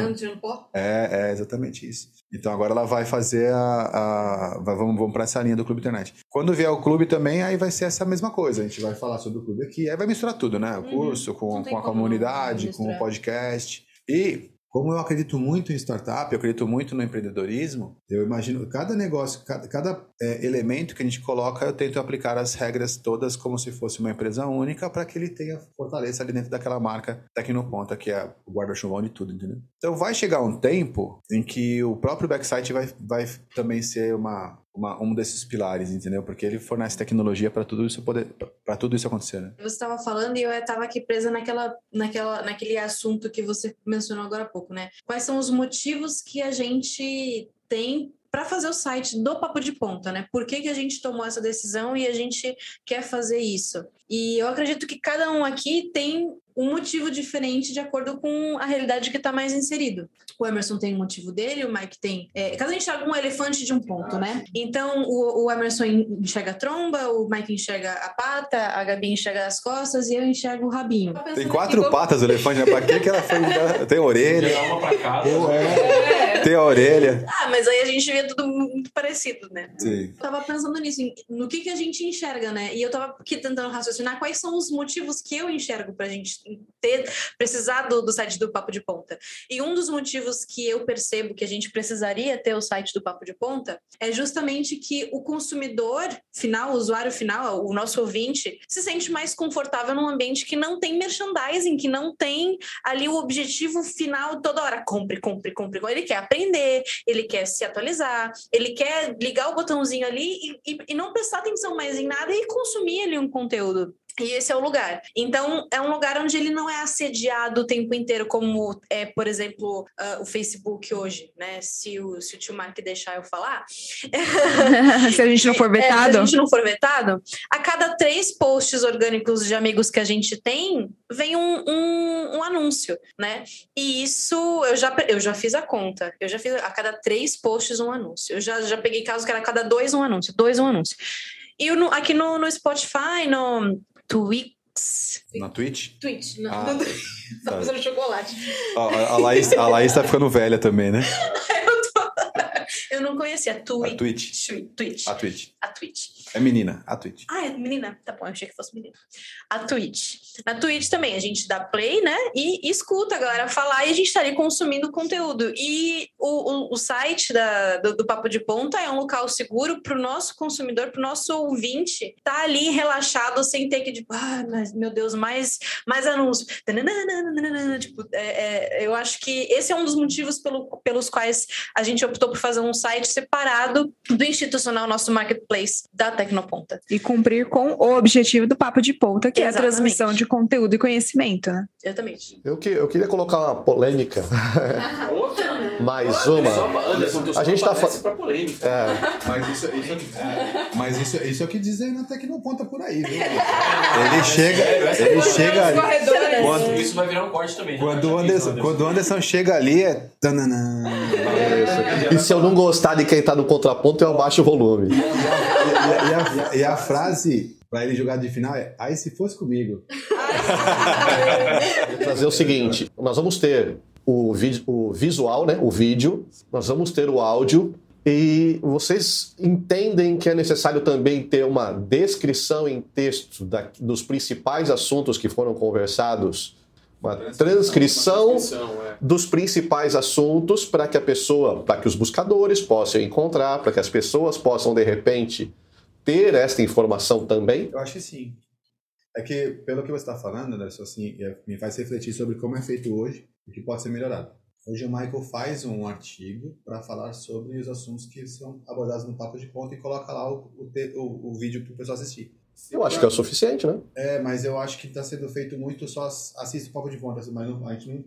É, é exatamente isso. Então agora ela vai fazer a. a vamos vamos para essa linha do Clube Internet. Quando vier o clube também, aí vai ser essa mesma coisa. A gente vai falar sobre o clube aqui, aí vai misturar tudo, né? O uhum. curso com, com a comunidade, com o podcast. E como eu acredito muito em startup, eu acredito muito no empreendedorismo, eu imagino cada negócio, cada, cada é, elemento que a gente coloca, eu tento aplicar as regras todas como se fosse uma empresa única para que ele tenha fortaleza ali dentro daquela marca Tecnoponta, que é o guarda-chuvão de tudo, entendeu? Então vai chegar um tempo em que o próprio backsite vai, vai também ser uma, uma, um desses pilares, entendeu? Porque ele fornece tecnologia para tudo isso poder, para tudo isso acontecer. Né? Você estava falando e eu estava aqui presa naquela, naquela, naquele assunto que você mencionou agora há pouco, né? Quais são os motivos que a gente tem para fazer o site do Papo de Ponta, né? Por que, que a gente tomou essa decisão e a gente quer fazer isso? E eu acredito que cada um aqui tem um motivo diferente de acordo com a realidade que está mais inserido. O Emerson tem um motivo dele, o Mike tem. É, cada um enxerga um elefante de um ponto, né? Então o, o, Emerson enxerga a tromba, o Mike enxerga a pata, a Gabi enxerga as costas e eu enxergo o rabinho. Tem quatro patas o elefante, né? Pra que, que ela foi? Tem orelha. Uma pra cada. É. Tem a orelha. Ah, mas aí a gente vê tudo muito parecido, né? Sim. Eu tava pensando nisso, no que, que a gente enxerga, né? E eu tava aqui tentando raciocinar quais são os motivos que eu enxergo pra gente ter, precisar do, do site do Papo de Ponta. E um dos motivos que eu percebo que a gente precisaria ter o site do Papo de Ponta é justamente que o consumidor final, o usuário final, o nosso ouvinte, se sente mais confortável num ambiente que não tem merchandising, que não tem ali o objetivo final toda hora. Compre, compre, compre. Ele quer aprender, ele quer se atualizar, ele quer ligar o botãozinho ali e, e- e não prestar atenção mais em nada e consumir ali um conteúdo. E esse é o lugar. Então, é um lugar onde ele não é assediado o tempo inteiro, como é, por exemplo, ah, o Facebook hoje, né? Se o, se o tio Mark deixar eu falar. Se a gente não for É, se vetado. a gente não for vetado, a cada três posts orgânicos de amigos que a gente tem, vem um, um, um anúncio, né? E isso eu já, eu já fiz a conta. Eu já fiz a cada três posts um anúncio. Eu já, já peguei casos que era a cada dois um anúncio, dois um anúncio. E aqui no, no Spotify, no Twix. Na Twitch? Twitch, não. Ah, não tá. tá fazendo chocolate. A, a, a Laís, a Laís tá ficando velha também, né? Eu não conhecia. A Twitch. Twitch. Twitch. A Twitch. A Twitch. É menina, a Twitch. Ah, é menina? Tá bom, eu achei que fosse menina. A Twitch. Na Twitch também, a gente dá play, né? E, escuta a galera falar e a gente tá ali consumindo conteúdo. E o, o, o site da, do, do Papo de Ponta é um local seguro pro nosso consumidor, pro nosso ouvinte, tá ali relaxado, sem ter que, tipo, ah, mas, meu Deus, mais, mais anúncio. Tipo, é, é, eu acho que esse é um dos motivos pelo, pelos quais a gente optou por fazer um site separado do institucional, nosso marketplace da Tecnoponta. E cumprir com o objetivo do Papo de Ponta, que é a Exatamente. transmissão de conteúdo e conhecimento, né? Exatamente. Eu, que, eu queria colocar uma polêmica, Outra? mais Só uma. Anderson, A gente tá aparece fa- pra polêmica. É, Mas isso, isso, é, mas isso, isso é o que dizem na Tecnoponta por aí, viu? Ele chega, ele chega ali. Quando, Isso vai virar um corte também. quando, o Anderson, quando o Anderson chega ali, é. tananã. e se eu não gostar de quem tá no contraponto, eu abaixo o volume. E, a- e a, e a frase pra ele jogar de final é: Aí se fosse comigo. Vou trazer o seguinte: nós vamos ter o, vi- o visual, né, o vídeo, nós vamos ter o áudio. E vocês entendem que é necessário também ter uma descrição em texto da- dos principais assuntos que foram conversados, uma transcrição dos principais assuntos para que a pessoa, para que os buscadores possam encontrar, para que as pessoas possam de repente ter esta informação também. Eu acho que sim. É que, pelo que você está falando, Anderson, assim, é- me faz refletir sobre como é feito hoje e que pode ser melhorado. Hoje o Michael faz um artigo para falar sobre os assuntos que são abordados no Papo de Ponta e coloca lá o, o- o vídeo para o pessoal assistir. Eu acho que é o suficiente, né? É, mas eu acho que está sendo feito muito só ass- assiste o Papo de Ponta, mas não- a gente não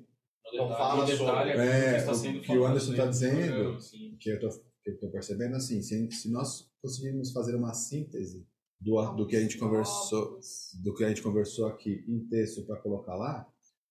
Então fala sobre- é, o que o Anderson tá dizendo. que eu tô, que eu tô percebendo assim, se, se nós conseguirmos fazer uma síntese do, do que a gente conversou, do que a gente conversou aqui em texto para colocar lá,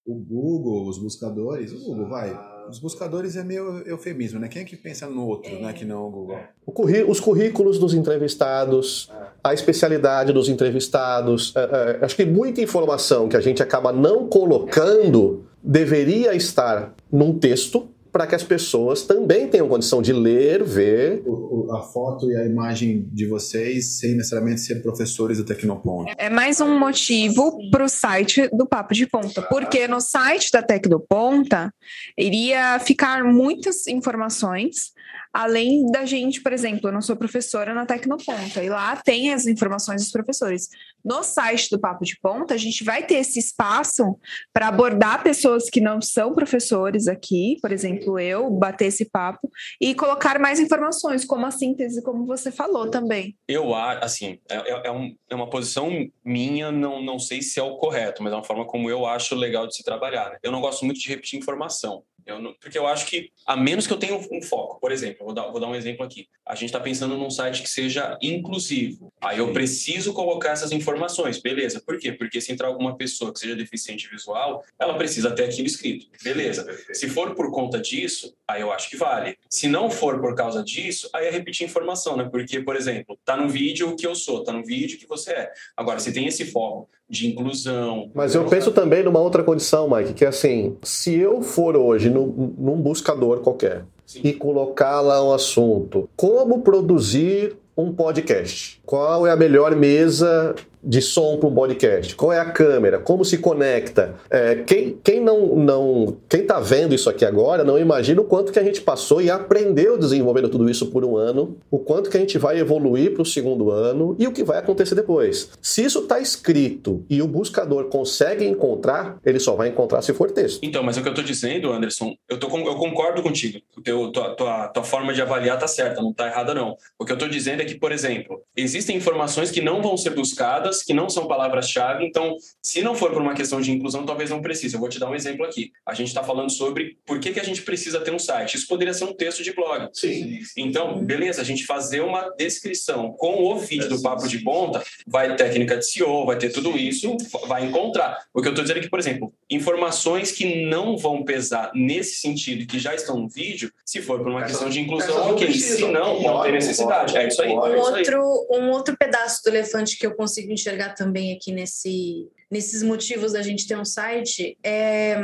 o Google, os buscadores, o Google vai. Os buscadores é meio eufemismo, né? Quem é que pensa no outro, né? Que não o Google. O curri- os currículos dos entrevistados, a especialidade dos entrevistados. é, é, acho que muita informação que a gente acaba não colocando deveria estar num texto para que as pessoas também tenham condição de ler, ver. O- o- a foto e a imagem de vocês sem necessariamente ser professores do Tecnoponto. É mais um motivo para o site do Papo de Ponta, porque no site da Tec do Ponta iria ficar muitas informações, além da gente, por exemplo, eu não sou professora na Tecnoponta, e lá tem as informações dos professores. No site do Papo de Ponta, a gente vai ter esse espaço para abordar pessoas que não são professores aqui, por exemplo, eu, bater esse papo, e colocar mais informações, como a síntese, como você falou também. Eu acho, assim, é, é- é um- é uma posição minha, não, não sei se é o correto, mas é uma forma como eu acho legal de se trabalhar. né? Eu não gosto muito de repetir informação. Eu não- porque eu acho que, a menos que eu tenha um, foco, por exemplo, vou dar, vou dar um exemplo aqui. A gente está pensando num site que seja inclusivo. Aí eu preciso colocar essas informações, beleza. Por quê? Porque se entrar alguma pessoa que seja deficiente visual, ela precisa ter aquilo escrito, beleza. Se for por conta disso, aí eu acho que vale. Se não for por causa disso, aí é repetir informação, né? Porque, por exemplo, tá no vídeo o que eu sou, tá no vídeo o que você é. Agora, se tem esse foco de inclusão. Mas eu penso também numa outra condição, Mike, que é assim, se eu for hoje num, num buscador qualquer Sim. e colocar lá um assunto. Como produzir um podcast? Qual é a melhor mesa de som para um podcast? Qual é a câmera? Como se conecta? É, quem, quem não não quem está vendo isso aqui agora não imagina o quanto que a gente passou e aprendeu desenvolvendo tudo isso por um ano, o quanto que a gente vai evoluir para o segundo ano e o que vai acontecer depois. Se isso está escrito e o buscador consegue encontrar, ele só vai encontrar se for texto. Então, mas o que eu estou dizendo, Anderson, eu, tô, eu concordo contigo. Teu, tua, tua, tua forma de avaliar está certa, não está errada não. O que eu estou dizendo é que, por exemplo, existem informações que não vão ser buscadas que não são palavras-chave. Então, se não for por uma questão de inclusão, talvez não precise. Eu vou te dar um exemplo aqui. A gente está falando sobre por que, que a gente precisa ter um site. Isso poderia ser um texto de blog. Sim. Então, beleza, a gente fazer uma descrição com o vídeo do Papo de Ponta, vai técnica de SEO, vai ter tudo isso, vai encontrar. O que eu estou dizendo é que, por exemplo, informações que não vão pesar nesse sentido, que já estão no vídeo, se for por uma questão de inclusão, ok. Se não, não tem necessidade. É isso aí. Um, outro, um outro pedaço do elefante que eu consigo enxergar também aqui nesse, nesses motivos da gente ter um site é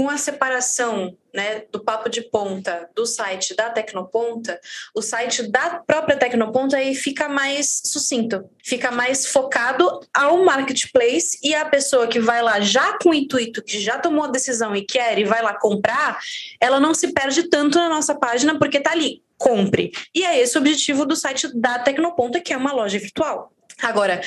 com a separação né, do papo de ponta do site da Tecnoponta, o site da própria Tecnoponta aí fica mais sucinto, fica mais focado ao marketplace e a pessoa que vai lá já com o intuito, que já tomou a decisão e quer e vai lá comprar, ela não se perde tanto na nossa página porque tá ali, compre. E é esse o objetivo do site da Tecnoponta, que é uma loja virtual. Agora,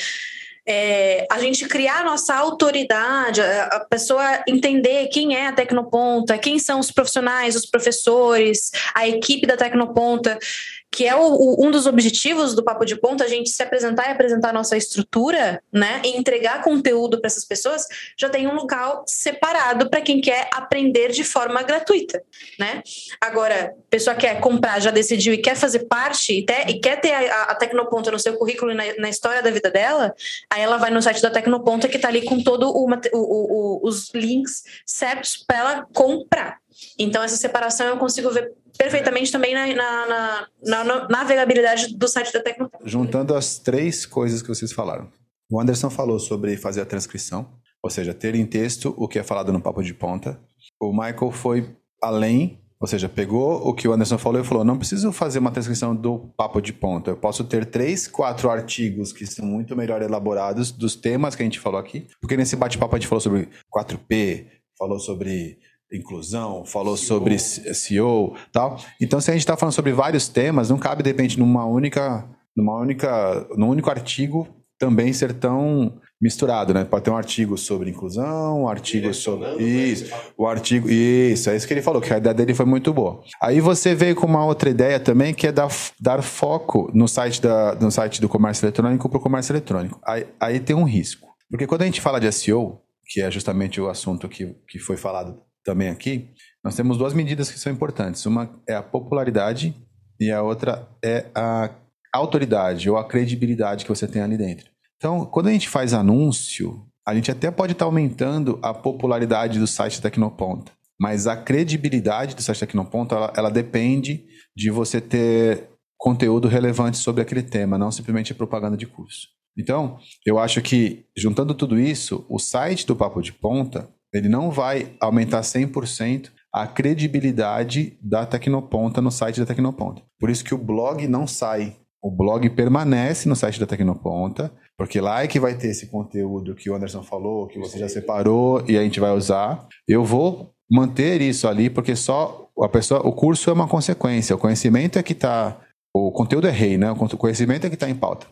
é, a gente criar nossa autoridade, a, pessoa entender quem é a Tecnoponta, quem são os profissionais, os professores, a equipe da Tecnoponta, que é o, o, um dos objetivos do Papo de Ponta, a gente se apresentar e apresentar nossa estrutura, né, e entregar conteúdo para essas pessoas, já tem um local separado para quem quer aprender de forma gratuita, né? Agora, pessoa quer comprar, já decidiu e quer fazer parte e, e quer ter a, a, Tecnoponta no seu currículo e na, na, história da vida dela, aí ela vai no site da Tecnoponta que está ali com todo o, o, os links certos para ela comprar. Então, essa separação eu consigo ver perfeitamente também na, na, na, na navegabilidade do site da Tecnoponta. Juntando as três coisas que vocês falaram. O Anderson falou sobre fazer a transcrição, ou seja, ter em texto o que é falado no papo de ponta. O Michael foi além, ou seja, pegou o que o Anderson falou e falou: não preciso fazer uma transcrição do papo de ponta. Eu posso ter três, quatro artigos que são muito melhor elaborados dos temas que a gente falou aqui. Porque nesse bate-papo a gente falou sobre 4P, falou sobre inclusão, falou CEO. sobre SEO tal. Então, se a gente está falando sobre vários temas, não cabe, de repente, numa única, numa única, num único artigo também ser tão misturado, né? Pode ter um artigo sobre inclusão, um artigo sobre isso, o artigo isso, é isso que ele falou, que a ideia dele foi muito boa. Aí você veio com uma outra ideia também, que é dar, dar foco no site da, no site do comércio eletrônico para o comércio eletrônico. Aí, aí tem um risco, porque quando a gente fala de SEO, que é justamente o assunto que, que foi falado também aqui, nós temos duas medidas que são importantes. Uma é a popularidade e a outra é a autoridade ou a credibilidade que você tem ali dentro. Então, quando a gente faz anúncio, a gente até pode estar aumentando a popularidade do site Tecnoponta, mas a credibilidade do site Tecnoponta, ela, ela depende de você ter conteúdo relevante sobre aquele tema, não simplesmente propaganda de curso. Então, eu acho que, juntando tudo isso, o site do Papo de Ponta, ele não vai aumentar 100% a credibilidade da Tecnoponta no site da Tecnoponta. Por isso que o blog não sai. O blog permanece no site da Tecnoponta, porque lá é que vai ter esse conteúdo que o Anderson falou, que você já separou e a gente vai usar. Eu vou manter isso ali, porque só a pessoa, o curso é uma consequência, o conhecimento é que está, o conteúdo é rei, né? O conhecimento é que está em pauta.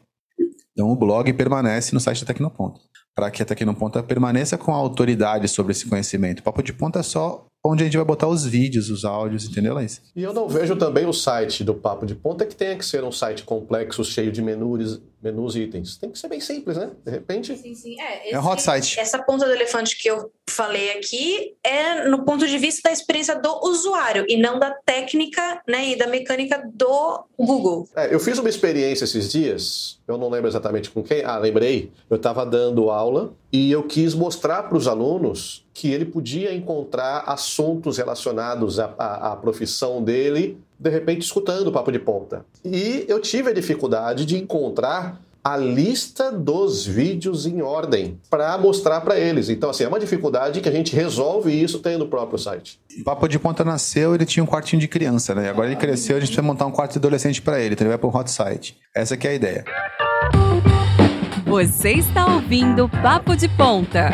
Então o blog permanece no site da Tecnoponta para que a Tecnoponta permaneça com a autoridade sobre esse conhecimento. Papo de ponta é só onde a gente vai botar os vídeos, os áudios, entendeu, Laís? E eu não vejo também o site do Papo de Ponta que tenha que ser um site complexo, cheio de menus, menus e itens. Tem que ser bem simples, né? De repente. Sim, sim. É, esse, é um hot site. Essa ponta do elefante que eu falei aqui é no ponto de vista da experiência do usuário e não da técnica né, e da mecânica do Google. É, eu fiz uma experiência esses dias, eu não lembro exatamente com quem. Ah, lembrei. Eu estava dando aula e eu quis mostrar para os alunos que ele podia encontrar assuntos relacionados à, à, à, profissão dele, de repente escutando o papo de ponta. E eu tive a dificuldade de encontrar a lista dos vídeos em ordem para mostrar para eles. Então, assim, é uma dificuldade que a gente resolve isso tendo no próprio site. O Papo de Ponta nasceu, ele tinha um quartinho de criança, né? Agora ele cresceu, a gente precisa montar um quarto de adolescente para ele, então ele vai para um hot site. Essa que é a ideia. Você está ouvindo Papo de Ponta.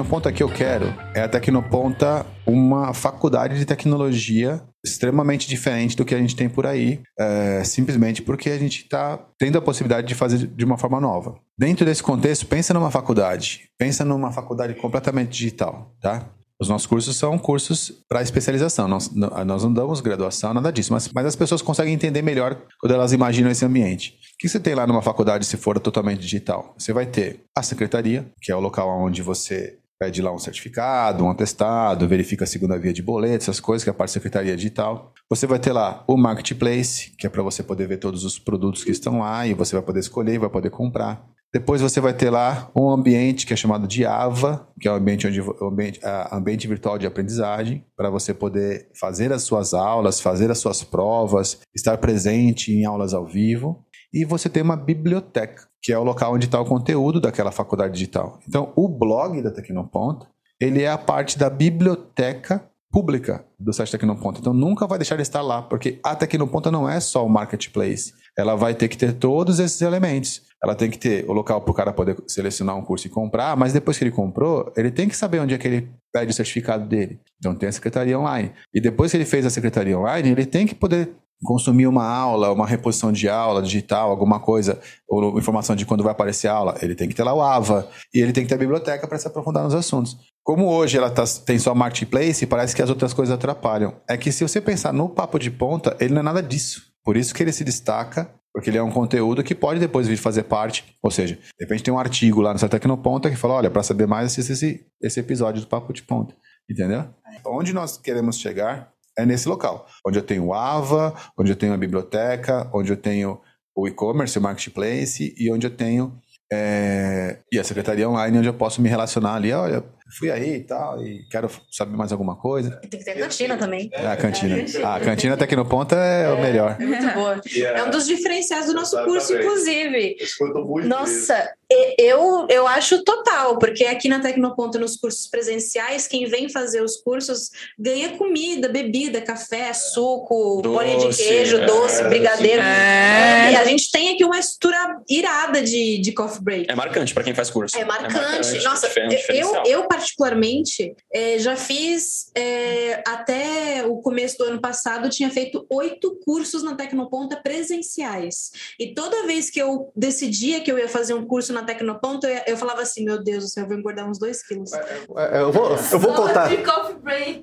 Tecnoponta que eu quero é a Tecnoponta uma faculdade de tecnologia extremamente diferente do que a gente tem por aí, é, simplesmente porque a gente está tendo a possibilidade de fazer de uma forma nova. Dentro desse contexto, pensa numa faculdade, pensa numa faculdade completamente digital, tá? Os nossos cursos são cursos para especialização, nós, nós não damos graduação, nada disso, mas, mas as pessoas conseguem entender melhor quando elas imaginam esse ambiente. O que você tem lá numa faculdade se for totalmente digital? Você vai ter a secretaria, que é o local onde você pede lá um certificado, um atestado, verifica a segunda via de boleto, essas coisas, que é a parte de secretaria digital. Você vai ter lá o marketplace, que é para você poder ver todos os produtos que estão lá e você vai poder escolher e vai poder comprar. Depois você vai ter lá um ambiente que é chamado de AVA, que é o ambiente, onde, ambiente, ambiente virtual de aprendizagem, para você poder fazer as suas aulas, fazer as suas provas, estar presente em aulas ao vivo. E você tem uma biblioteca, que é o local onde está o conteúdo daquela faculdade digital. Então, o blog da Tecnoponta, ele é a parte da biblioteca pública do site Tecnoponta. Então, nunca vai deixar de estar lá, porque a Tecnoponta não é só o marketplace. Ela vai ter que ter todos esses elementos. Ela tem que ter o local para o cara poder selecionar um curso e comprar, mas depois que ele comprou, ele tem que saber onde é que ele pede o certificado dele. Então tem a secretaria online. E depois que ele fez a secretaria online, ele tem que poder consumir uma aula, uma reposição de aula digital, alguma coisa, ou informação de quando vai aparecer a aula, ele tem que ter lá o AVA e ele tem que ter a biblioteca para se aprofundar nos assuntos. Como hoje ela tá, tem só marketplace, parece que as outras coisas atrapalham. É que se você pensar no papo de ponta, ele não é nada disso. Por isso que ele se destaca, porque ele é um conteúdo que pode depois vir fazer parte. Ou seja, de repente tem um artigo lá no site Tecnoponta que fala: olha, para saber mais, assista esse, esse episódio do Papo de Ponta. Entendeu? Onde nós queremos chegar é nesse local, onde eu tenho o AVA, onde eu tenho a biblioteca, onde eu tenho o e-commerce, o marketplace e onde eu tenho é, e a secretaria online, onde eu posso me relacionar ali, olha, fui aí e tal, e quero saber mais alguma coisa. Tem que ter a cantina também. É, a cantina. Ah, a cantina até aqui no ponta é, é o melhor. É muito boa. É um dos diferenciais do nosso curso, inclusive. muito Nossa, eu, eu acho total, porque aqui na Tecnoponta, nos cursos presenciais, quem vem fazer os cursos ganha comida, bebida, café, suco, bolinha de queijo, é, doce, brigadeiro. É. E a gente tem aqui uma estrutura irada de, de coffee break. É marcante para quem faz curso. É marcante. É marcante. Nossa, eu, eu particularmente é, já fiz é, até o começo do ano passado, tinha feito oito cursos na Tecnoponta presenciais. E toda vez que eu decidia que eu ia fazer um curso na Tecnoponto, eu, eu falava assim, meu Deus do céu, eu vou engordar uns dois quilos. É, é, é eu, vou, eu vou contar.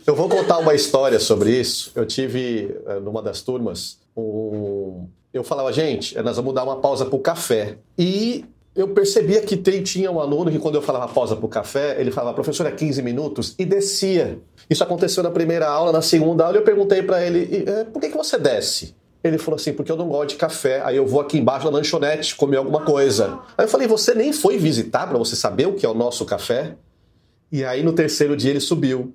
Eu vou contar uma história sobre isso. Eu tive, numa das turmas, um. Eu falava, gente, nós vamos dar uma pausa para o café. E eu percebia que tinha um aluno que, quando eu falava pausa para o café, ele falava, professor, é 15 minutos, e descia. Isso aconteceu na primeira aula, na segunda aula, eu perguntei para ele, por que, que você desce? Ele falou assim, porque eu não gosto de café, aí eu vou aqui embaixo na lanchonete comer alguma coisa. Aí eu falei, você nem foi visitar para você saber o que é o nosso café? E aí no terceiro dia ele subiu.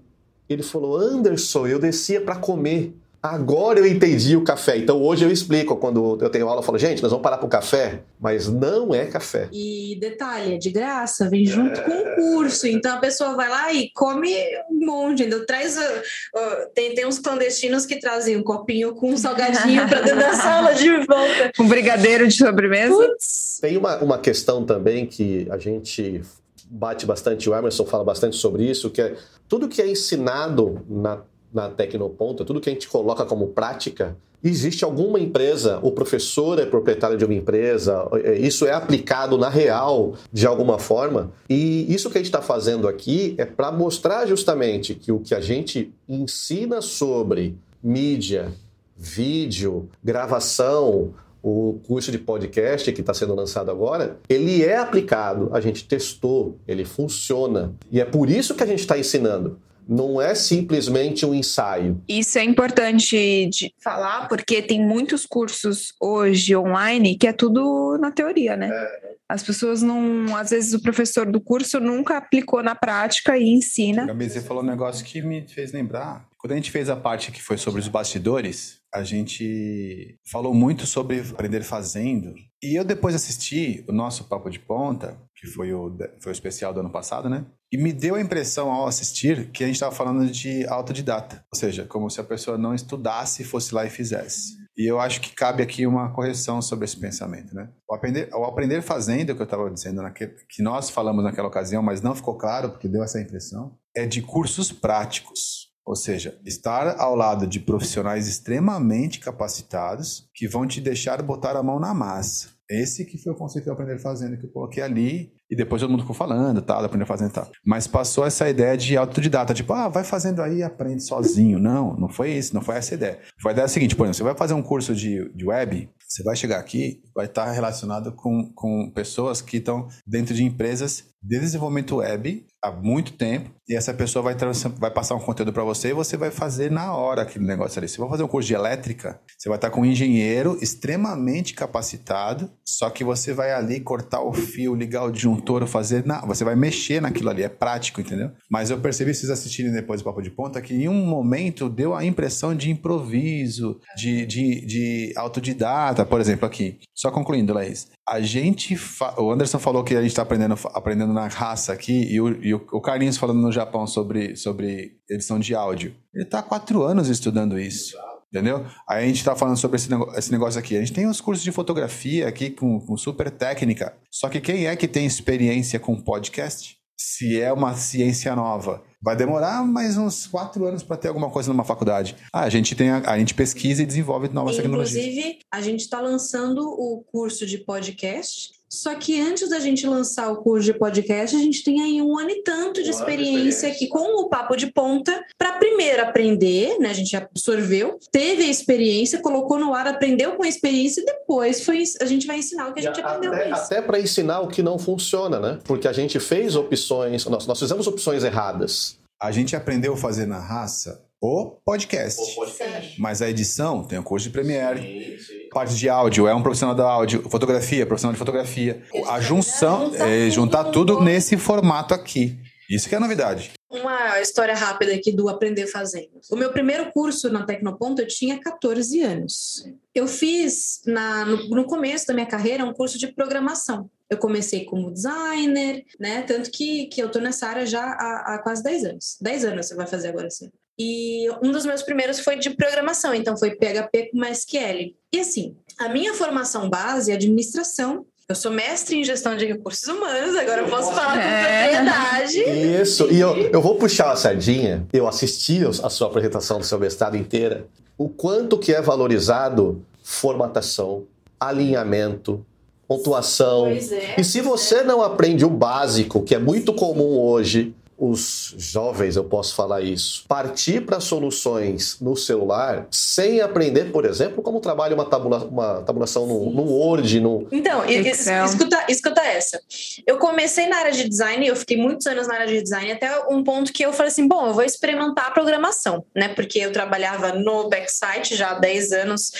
Ele falou, Anderson, eu descia para comer. Agora eu entendi o café. Então hoje eu explico. Quando eu tenho aula, eu falo, gente, nós vamos parar pro café, mas não é café. E detalhe, é de graça, vem junto é... com o curso. Então a pessoa vai lá e come um monte. Ainda traz. Uh, uh, tem, tem uns clandestinos que trazem um copinho com um salgadinho para dentro da sala de volta. Um brigadeiro de sobremesa. Putz. Tem uma, uma questão também que a gente bate bastante, o Emerson fala bastante sobre isso, que é tudo que é ensinado na na Tecnoponta, tudo que a gente coloca como prática, existe alguma empresa, o professor é proprietário de uma empresa, é, isso é aplicado na real de alguma forma. E isso que a gente está fazendo aqui é para mostrar justamente que o que a gente ensina sobre mídia, vídeo, gravação, o curso de podcast que está sendo lançado agora, ele é aplicado, a gente testou, ele funciona. E é por isso que a gente está ensinando não é simplesmente um ensaio. Isso é importante de falar, porque tem muitos cursos hoje online que é tudo na teoria, né? É. As pessoas não. Às vezes o professor do curso nunca aplicou na prática e ensina. Gabi, você falou um negócio que me fez lembrar. Quando a gente fez a parte que foi sobre os bastidores, a gente falou muito sobre aprender fazendo. E eu depois assisti o nosso Papo de Ponta, que foi o, foi o especial do ano passado, né? E me deu a impressão ao assistir que a gente estava falando de autodidata. Ou seja, como se a pessoa não estudasse, fosse lá e fizesse. E eu acho que cabe aqui uma correção sobre esse pensamento, né? O aprender, o aprender fazendo, que eu estava dizendo, naquele, que nós falamos naquela ocasião, mas não ficou claro porque deu essa impressão, é de cursos práticos. Ou seja, estar ao lado de profissionais extremamente capacitados que vão te deixar botar a mão na massa. Esse que foi o conceito do aprender fazendo que eu coloquei ali e depois todo mundo ficou falando, tal, aprender fazendo tal. Mas passou essa ideia de autodidata, tipo, ah, vai fazendo aí e aprende sozinho. Não, não foi isso, não foi essa ideia. Foi a ideia seguinte, por exemplo, você vai fazer um curso de, de web, você vai chegar aqui, vai estar relacionado com, com pessoas que estão dentro de empresas de desenvolvimento web há muito tempo e essa pessoa vai, vai passar um conteúdo para você e você vai fazer na hora aquele negócio ali. Você vai fazer um curso de elétrica, você vai estar com um engenheiro extremamente capacitado, só que você vai ali cortar o fio, ligar o disjuntor, fazer. Na... Você vai mexer naquilo ali, é prático, entendeu? Mas eu percebi, vocês assistirem depois o Papo de Ponta, que em um momento deu a impressão de improviso, de, de, de autodidata, por exemplo, aqui. Só concluindo, Laís. A gente. Fa... O Anderson falou que a gente está aprendendo, aprendendo na raça aqui, e o, e o Carlinhos falando no Japão sobre, sobre edição de áudio. Ele está há quatro anos estudando isso. Entendeu? Aí a gente está falando sobre esse esse negócio, aqui. A gente tem os cursos de fotografia aqui com, com super técnica. Só que quem é que tem experiência com podcast? Se é uma ciência nova, vai demorar mais uns quatro anos para ter alguma coisa numa faculdade. Ah, a gente tem a, a gente pesquisa e desenvolve novas Inclusive, tecnologias. Inclusive, a gente está lançando o curso de podcast só que antes da gente lançar o curso de podcast, a gente tem aí um ano e tanto de experiência aqui com o Papo de Ponta para primeiro aprender, né? A gente absorveu, teve a experiência, colocou no ar, aprendeu com a experiência e depois foi, a gente vai ensinar o que a gente aprendeu até, com isso. Até para ensinar o que não funciona, né? Porque a gente fez opções, nós, nós fizemos opções erradas. A gente aprendeu a fazer na raça o podcast. O podcast. Mas a edição tem o curso de Premiere. Sim, sim. Parte de áudio é um profissional da áudio. Fotografia, profissional de fotografia. A junção é juntar tudo nesse formato aqui. Isso que é a novidade. Uma história rápida aqui do Aprender Fazendo. O meu primeiro curso na Tecnoponto eu tinha 14 anos. Eu fiz, na, no, no começo da minha carreira, um curso de programação. Eu comecei como designer, né? Tanto que, que eu tô nessa área já há, há quase 10 anos. 10 anos você vai fazer agora sim. E um dos meus primeiros foi de programação, então foi PHP com MySQL. E assim, a minha formação base é administração. Eu sou mestre em gestão de recursos humanos, agora eu posso falar com é. propriedade. Isso, e eu, eu vou puxar a sardinha. Eu assisti a sua apresentação do seu mestrado inteira. O quanto que é valorizado formatação, alinhamento, pontuação. É, e se você é. não aprende o básico, que é muito comum hoje, os jovens, eu posso falar isso, partir para soluções no celular sem aprender, por exemplo, como trabalha uma, tabula, uma tabulação no, no Word, no... Então, escuta, escuta essa. Eu comecei na área de design, eu fiquei muitos anos na área de design, até um ponto que eu falei assim, bom, eu vou experimentar a programação, né? Porque eu trabalhava no backsite já há 10 anos,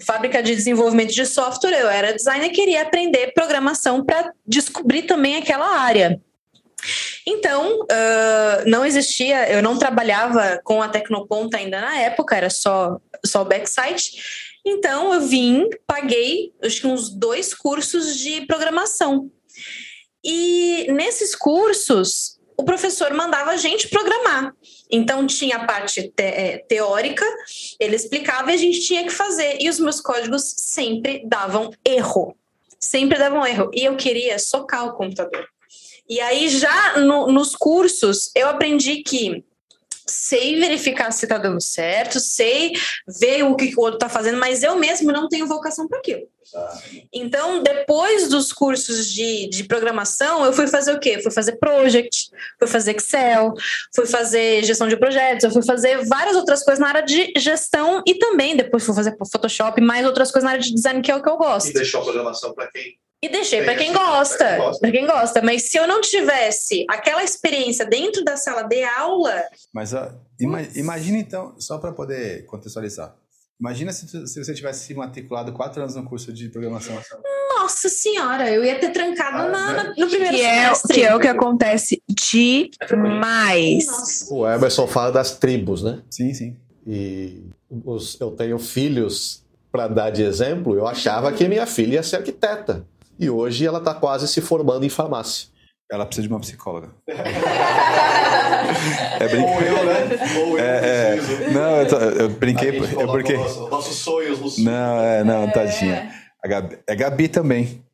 fábrica de desenvolvimento de software, eu era designer e queria aprender programação para descobrir também aquela área. Então, uh, não existia, eu não trabalhava com a Tecnoponta ainda na época, era só, só o backsite. Então, eu vim, paguei acho que uns dois cursos de programação. E nesses cursos, o professor mandava a gente programar. Então, tinha a parte te é, teórica, ele explicava e a gente tinha que fazer. E os meus códigos sempre davam erro. Sempre davam erro. E eu queria socar o computador. E aí, já no, nos cursos, eu aprendi que sei verificar se está dando certo, sei ver o que, o outro está fazendo, mas eu mesmo não tenho vocação para aquilo. Então, depois dos cursos de, de programação, eu fui fazer o quê? Fui fazer project, fui fazer Excel, fui fazer gestão de projetos, eu fui fazer várias outras coisas na área de gestão e também depois fui fazer Photoshop, mais outras coisas na área de design, que é o que eu gosto. E deixou a programação para quem e deixei para quem gosta, para quem gosta. Mas se eu não tivesse aquela experiência dentro da sala de aula. Mas uh, ima imagina então, só para poder contextualizar. Imagina se, tu- se você tivesse se matriculado quatro anos no curso de programação. Nossa senhora, eu ia ter trancado Ah, na- né? na- no primeiro Que é, semestre. que é o que acontece demais. Nossa. O Emerson fala das tribos, né? Sim, sim. E os- eu tenho filhos para dar de exemplo. Eu achava que minha filha ia ser arquiteta. E hoje ela está quase se formando em farmácia. Ela precisa de uma psicóloga. é brin... eu, né? Ou É, é. Não, eu, tô- eu brinquei. É porque... nossos sonhos no Não, é, não, tadinha. A Gabi, é Gabi também.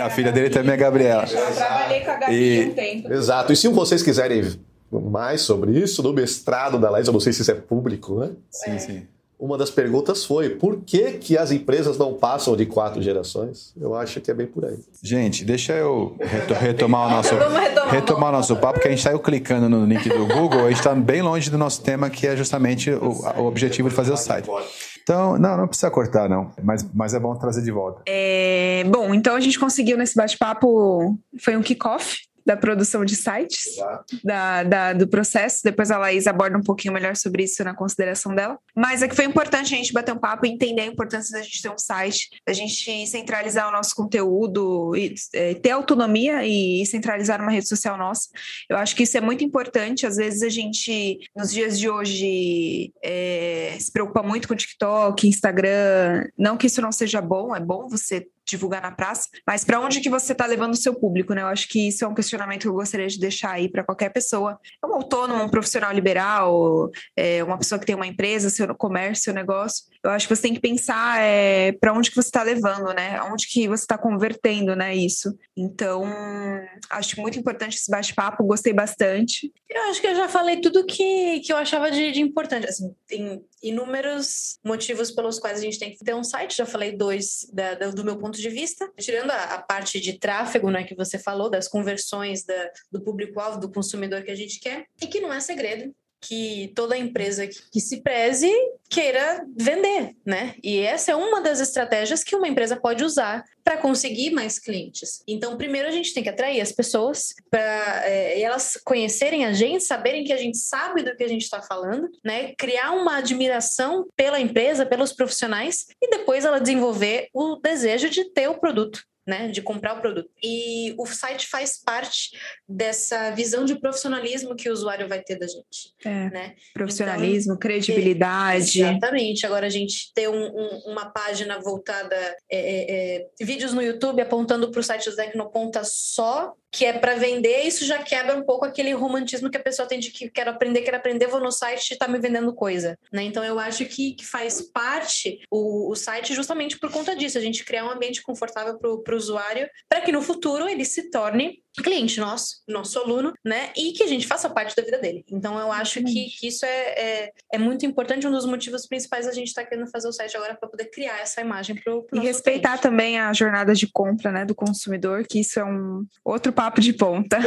a filha dele também é Gabriela. Eu trabalhei com a Gabi E- um tempo. Exato. E se vocês quiserem mais sobre isso, no mestrado da Laís, eu não sei se isso é público, né? Sim, sim. Uma das perguntas foi por que, que as empresas não passam de quatro gerações? Eu acho que é bem por aí. Gente, deixa eu reto- retomar o nosso, retomar. retomar o nosso papo, porque a gente saiu clicando no link do Google, a gente está bem longe do nosso tema, que é justamente o, o objetivo de fazer o site. Então, não, não precisa cortar, não. Mas, mas é bom trazer de volta. É, bom, então a gente conseguiu nesse bate-papo, foi um kickoff da produção de sites, da, da- do processo. Depois a Laís aborda um pouquinho melhor sobre isso na consideração dela. Mas é que foi importante a gente bater um papo e entender a importância da gente ter um site, da gente centralizar o nosso conteúdo, e, é, ter autonomia e centralizar uma rede social nossa. Eu acho que isso é muito importante. Às vezes a gente, nos dias de hoje, é, se preocupa muito com TikTok, Instagram. Não que isso não seja bom, é bom você divulgar na praça, mas para onde que você está levando o seu público, né? Eu acho que isso é um questionamento que eu gostaria de deixar aí para qualquer pessoa. É um autônomo, um profissional liberal, é uma pessoa que tem uma empresa, seu comércio, seu negócio. Eu acho que você tem que pensar é, para onde que você está levando, né? Onde que você está convertendo, né? Isso. Então, acho muito importante esse bate-papo. Gostei bastante. Eu acho que eu já falei tudo que, que eu achava de, de importante. Assim, tem inúmeros motivos pelos quais a gente tem que ter um site. Já falei dois da- da- do meu ponto de vista. Tirando a, a parte de tráfego, né, que você falou, das conversões da- do público-alvo, do consumidor que a gente quer. E que não é segredo que toda empresa que, se preze queira vender, né? E essa é uma das estratégias que uma empresa pode usar para conseguir mais clientes. Então, primeiro a gente tem que atrair as pessoas para elas conhecerem a gente, saberem que a gente sabe do que a gente está falando, né? Criar uma admiração pela empresa, pelos profissionais e depois ela desenvolver o desejo de ter o produto. Né, de comprar o produto. E o site faz parte dessa visão de profissionalismo que o usuário vai ter da gente. É, Né? profissionalismo, credibilidade. Exatamente. Agora a gente ter um- um- uma página voltada, é, é, é, vídeos no YouTube apontando para o site do Tecnoponta só, que é para vender, isso já quebra um pouco aquele romantismo que a pessoa tem de que quero aprender, quero aprender, vou no site e está me vendendo coisa. Né? Então eu acho que, que faz parte o, o site justamente por conta disso, a gente criar um ambiente confortável para o usuário, para que no futuro ele se torne cliente nosso, nosso aluno, né? E que a gente faça parte da vida dele. Então eu acho que, que isso é, é, é muito importante, um dos motivos principais da gente estar querendo fazer o site agora para poder criar essa imagem para o E respeitar também a jornada de compra né, do consumidor, que isso é um outro papo de ponta.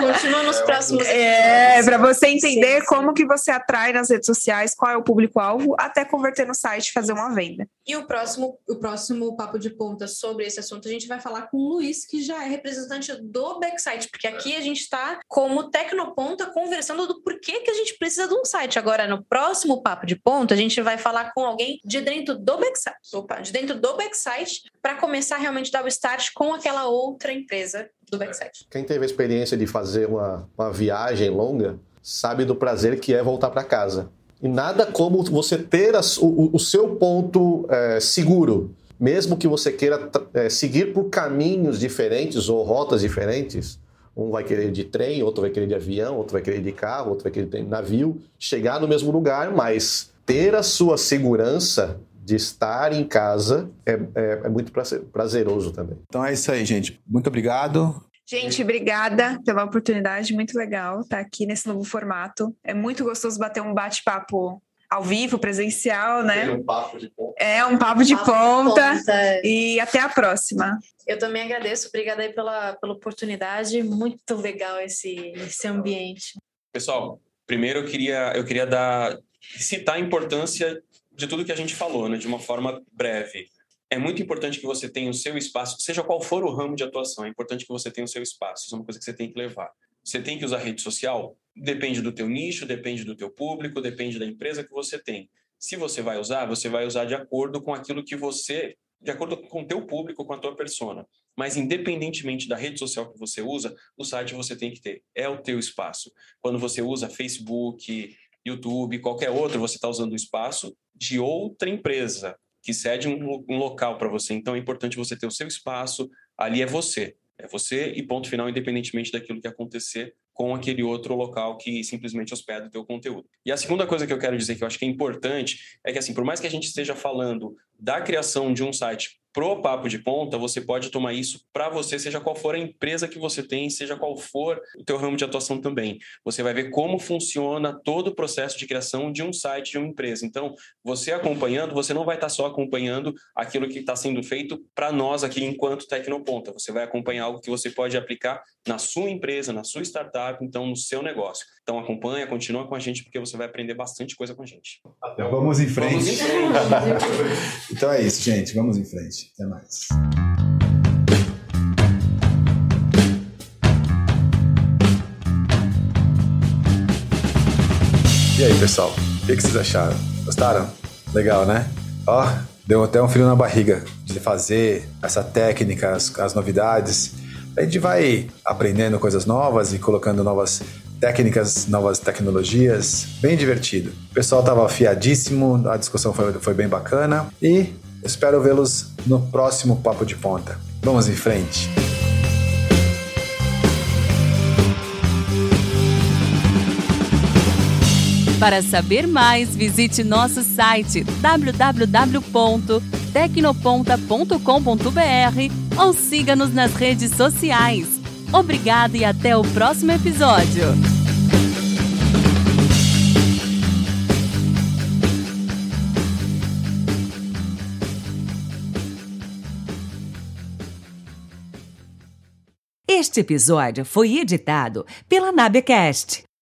Continua nos próximos É, para você entender Sim, sim. como que você atrai nas redes sociais, qual é o público-alvo, até converter no site e fazer uma venda. E o próximo, o próximo papo de ponta sobre esse assunto, a gente vai falar com o Luiz, que já é representante do Backsite, porque aqui a gente está como Tecnoponta conversando do porquê que a gente precisa de um site. Agora, no próximo papo de ponta, a gente vai falar com alguém de dentro do Backsite, opa, de dentro do Backsite, para começar realmente a dar o start com aquela outra empresa do Backsite. Quem teve a experiência de fazer uma, uma viagem longa sabe do prazer que é voltar para casa. E nada como você ter as- o, o seu ponto é, seguro. Mesmo que você queira é, seguir por caminhos diferentes ou rotas diferentes, um vai querer de trem, outro vai querer de avião, outro vai querer de carro, outro vai querer de navio, chegar no mesmo lugar, mas ter a sua segurança de estar em casa é, é- é muito prazer- prazeroso também. Então é isso aí, gente. Muito obrigado. Gente, obrigada pela oportunidade, muito legal estar aqui nesse novo formato. É muito gostoso bater um bate-papo ao vivo, presencial, né? um papo de ponto. É um papo de Papo ponta. ponta. E até a próxima. Eu também agradeço, obrigada aí pela, pela oportunidade, muito legal esse, esse ambiente. Pessoal, primeiro eu queria, eu queria dar, citar a importância de tudo que a gente falou, né, de uma forma breve. É muito importante que você tenha o seu espaço, seja qual for o ramo de atuação, é importante que você tenha o seu espaço. Isso é uma coisa que você tem que levar. Você tem que usar rede social? Depende do teu nicho, depende do teu público, depende da empresa que você tem. Se você vai usar, você vai usar de acordo com aquilo que você, de acordo com o teu público, com a tua persona. Mas independentemente da rede social que você usa, o site você tem que ter. É o teu espaço. Quando você usa Facebook, YouTube, qualquer outro, você está usando o espaço de outra empresa que cede um, um local para você. Então é importante você ter o seu espaço. Ali é você. É você e ponto final, independentemente daquilo que acontecer com aquele outro local que simplesmente hospeda o teu conteúdo. E a segunda coisa que eu quero dizer que eu acho que é importante é que assim, por mais que a gente esteja falando da criação de um site pro papo de ponta, você pode tomar isso para você, seja qual for a empresa que você tem, seja qual for o teu ramo de atuação também. Você vai ver como funciona todo o processo de criação de um site de uma empresa. Então, você acompanhando, você não vai estar só acompanhando aquilo que está sendo feito para nós aqui enquanto Tecnoponta. Você vai acompanhar algo que você pode aplicar na sua empresa, na sua startup, então no seu negócio. Então acompanha, continua com a gente porque você vai aprender bastante coisa com a gente. Então, vamos em frente. Vamos em frente. então é isso, gente. Vamos em frente. Até mais. E aí, pessoal? O que vocês acharam? Gostaram? Legal, né? Ó, deu até um frio na barriga de fazer essa técnica, as, as novidades. A gente vai aprendendo coisas novas e colocando novas técnicas, novas tecnologias. Bem divertido. O pessoal estava afiadíssimo, a discussão foi, foi bem bacana e espero vê-los no próximo Papo de Ponta. Vamos em frente. Para saber mais, visite nosso site www.tecnoponta.com.br ou siga-nos nas redes sociais. Obrigado e até o próximo episódio. Este episódio foi editado pela Nabecast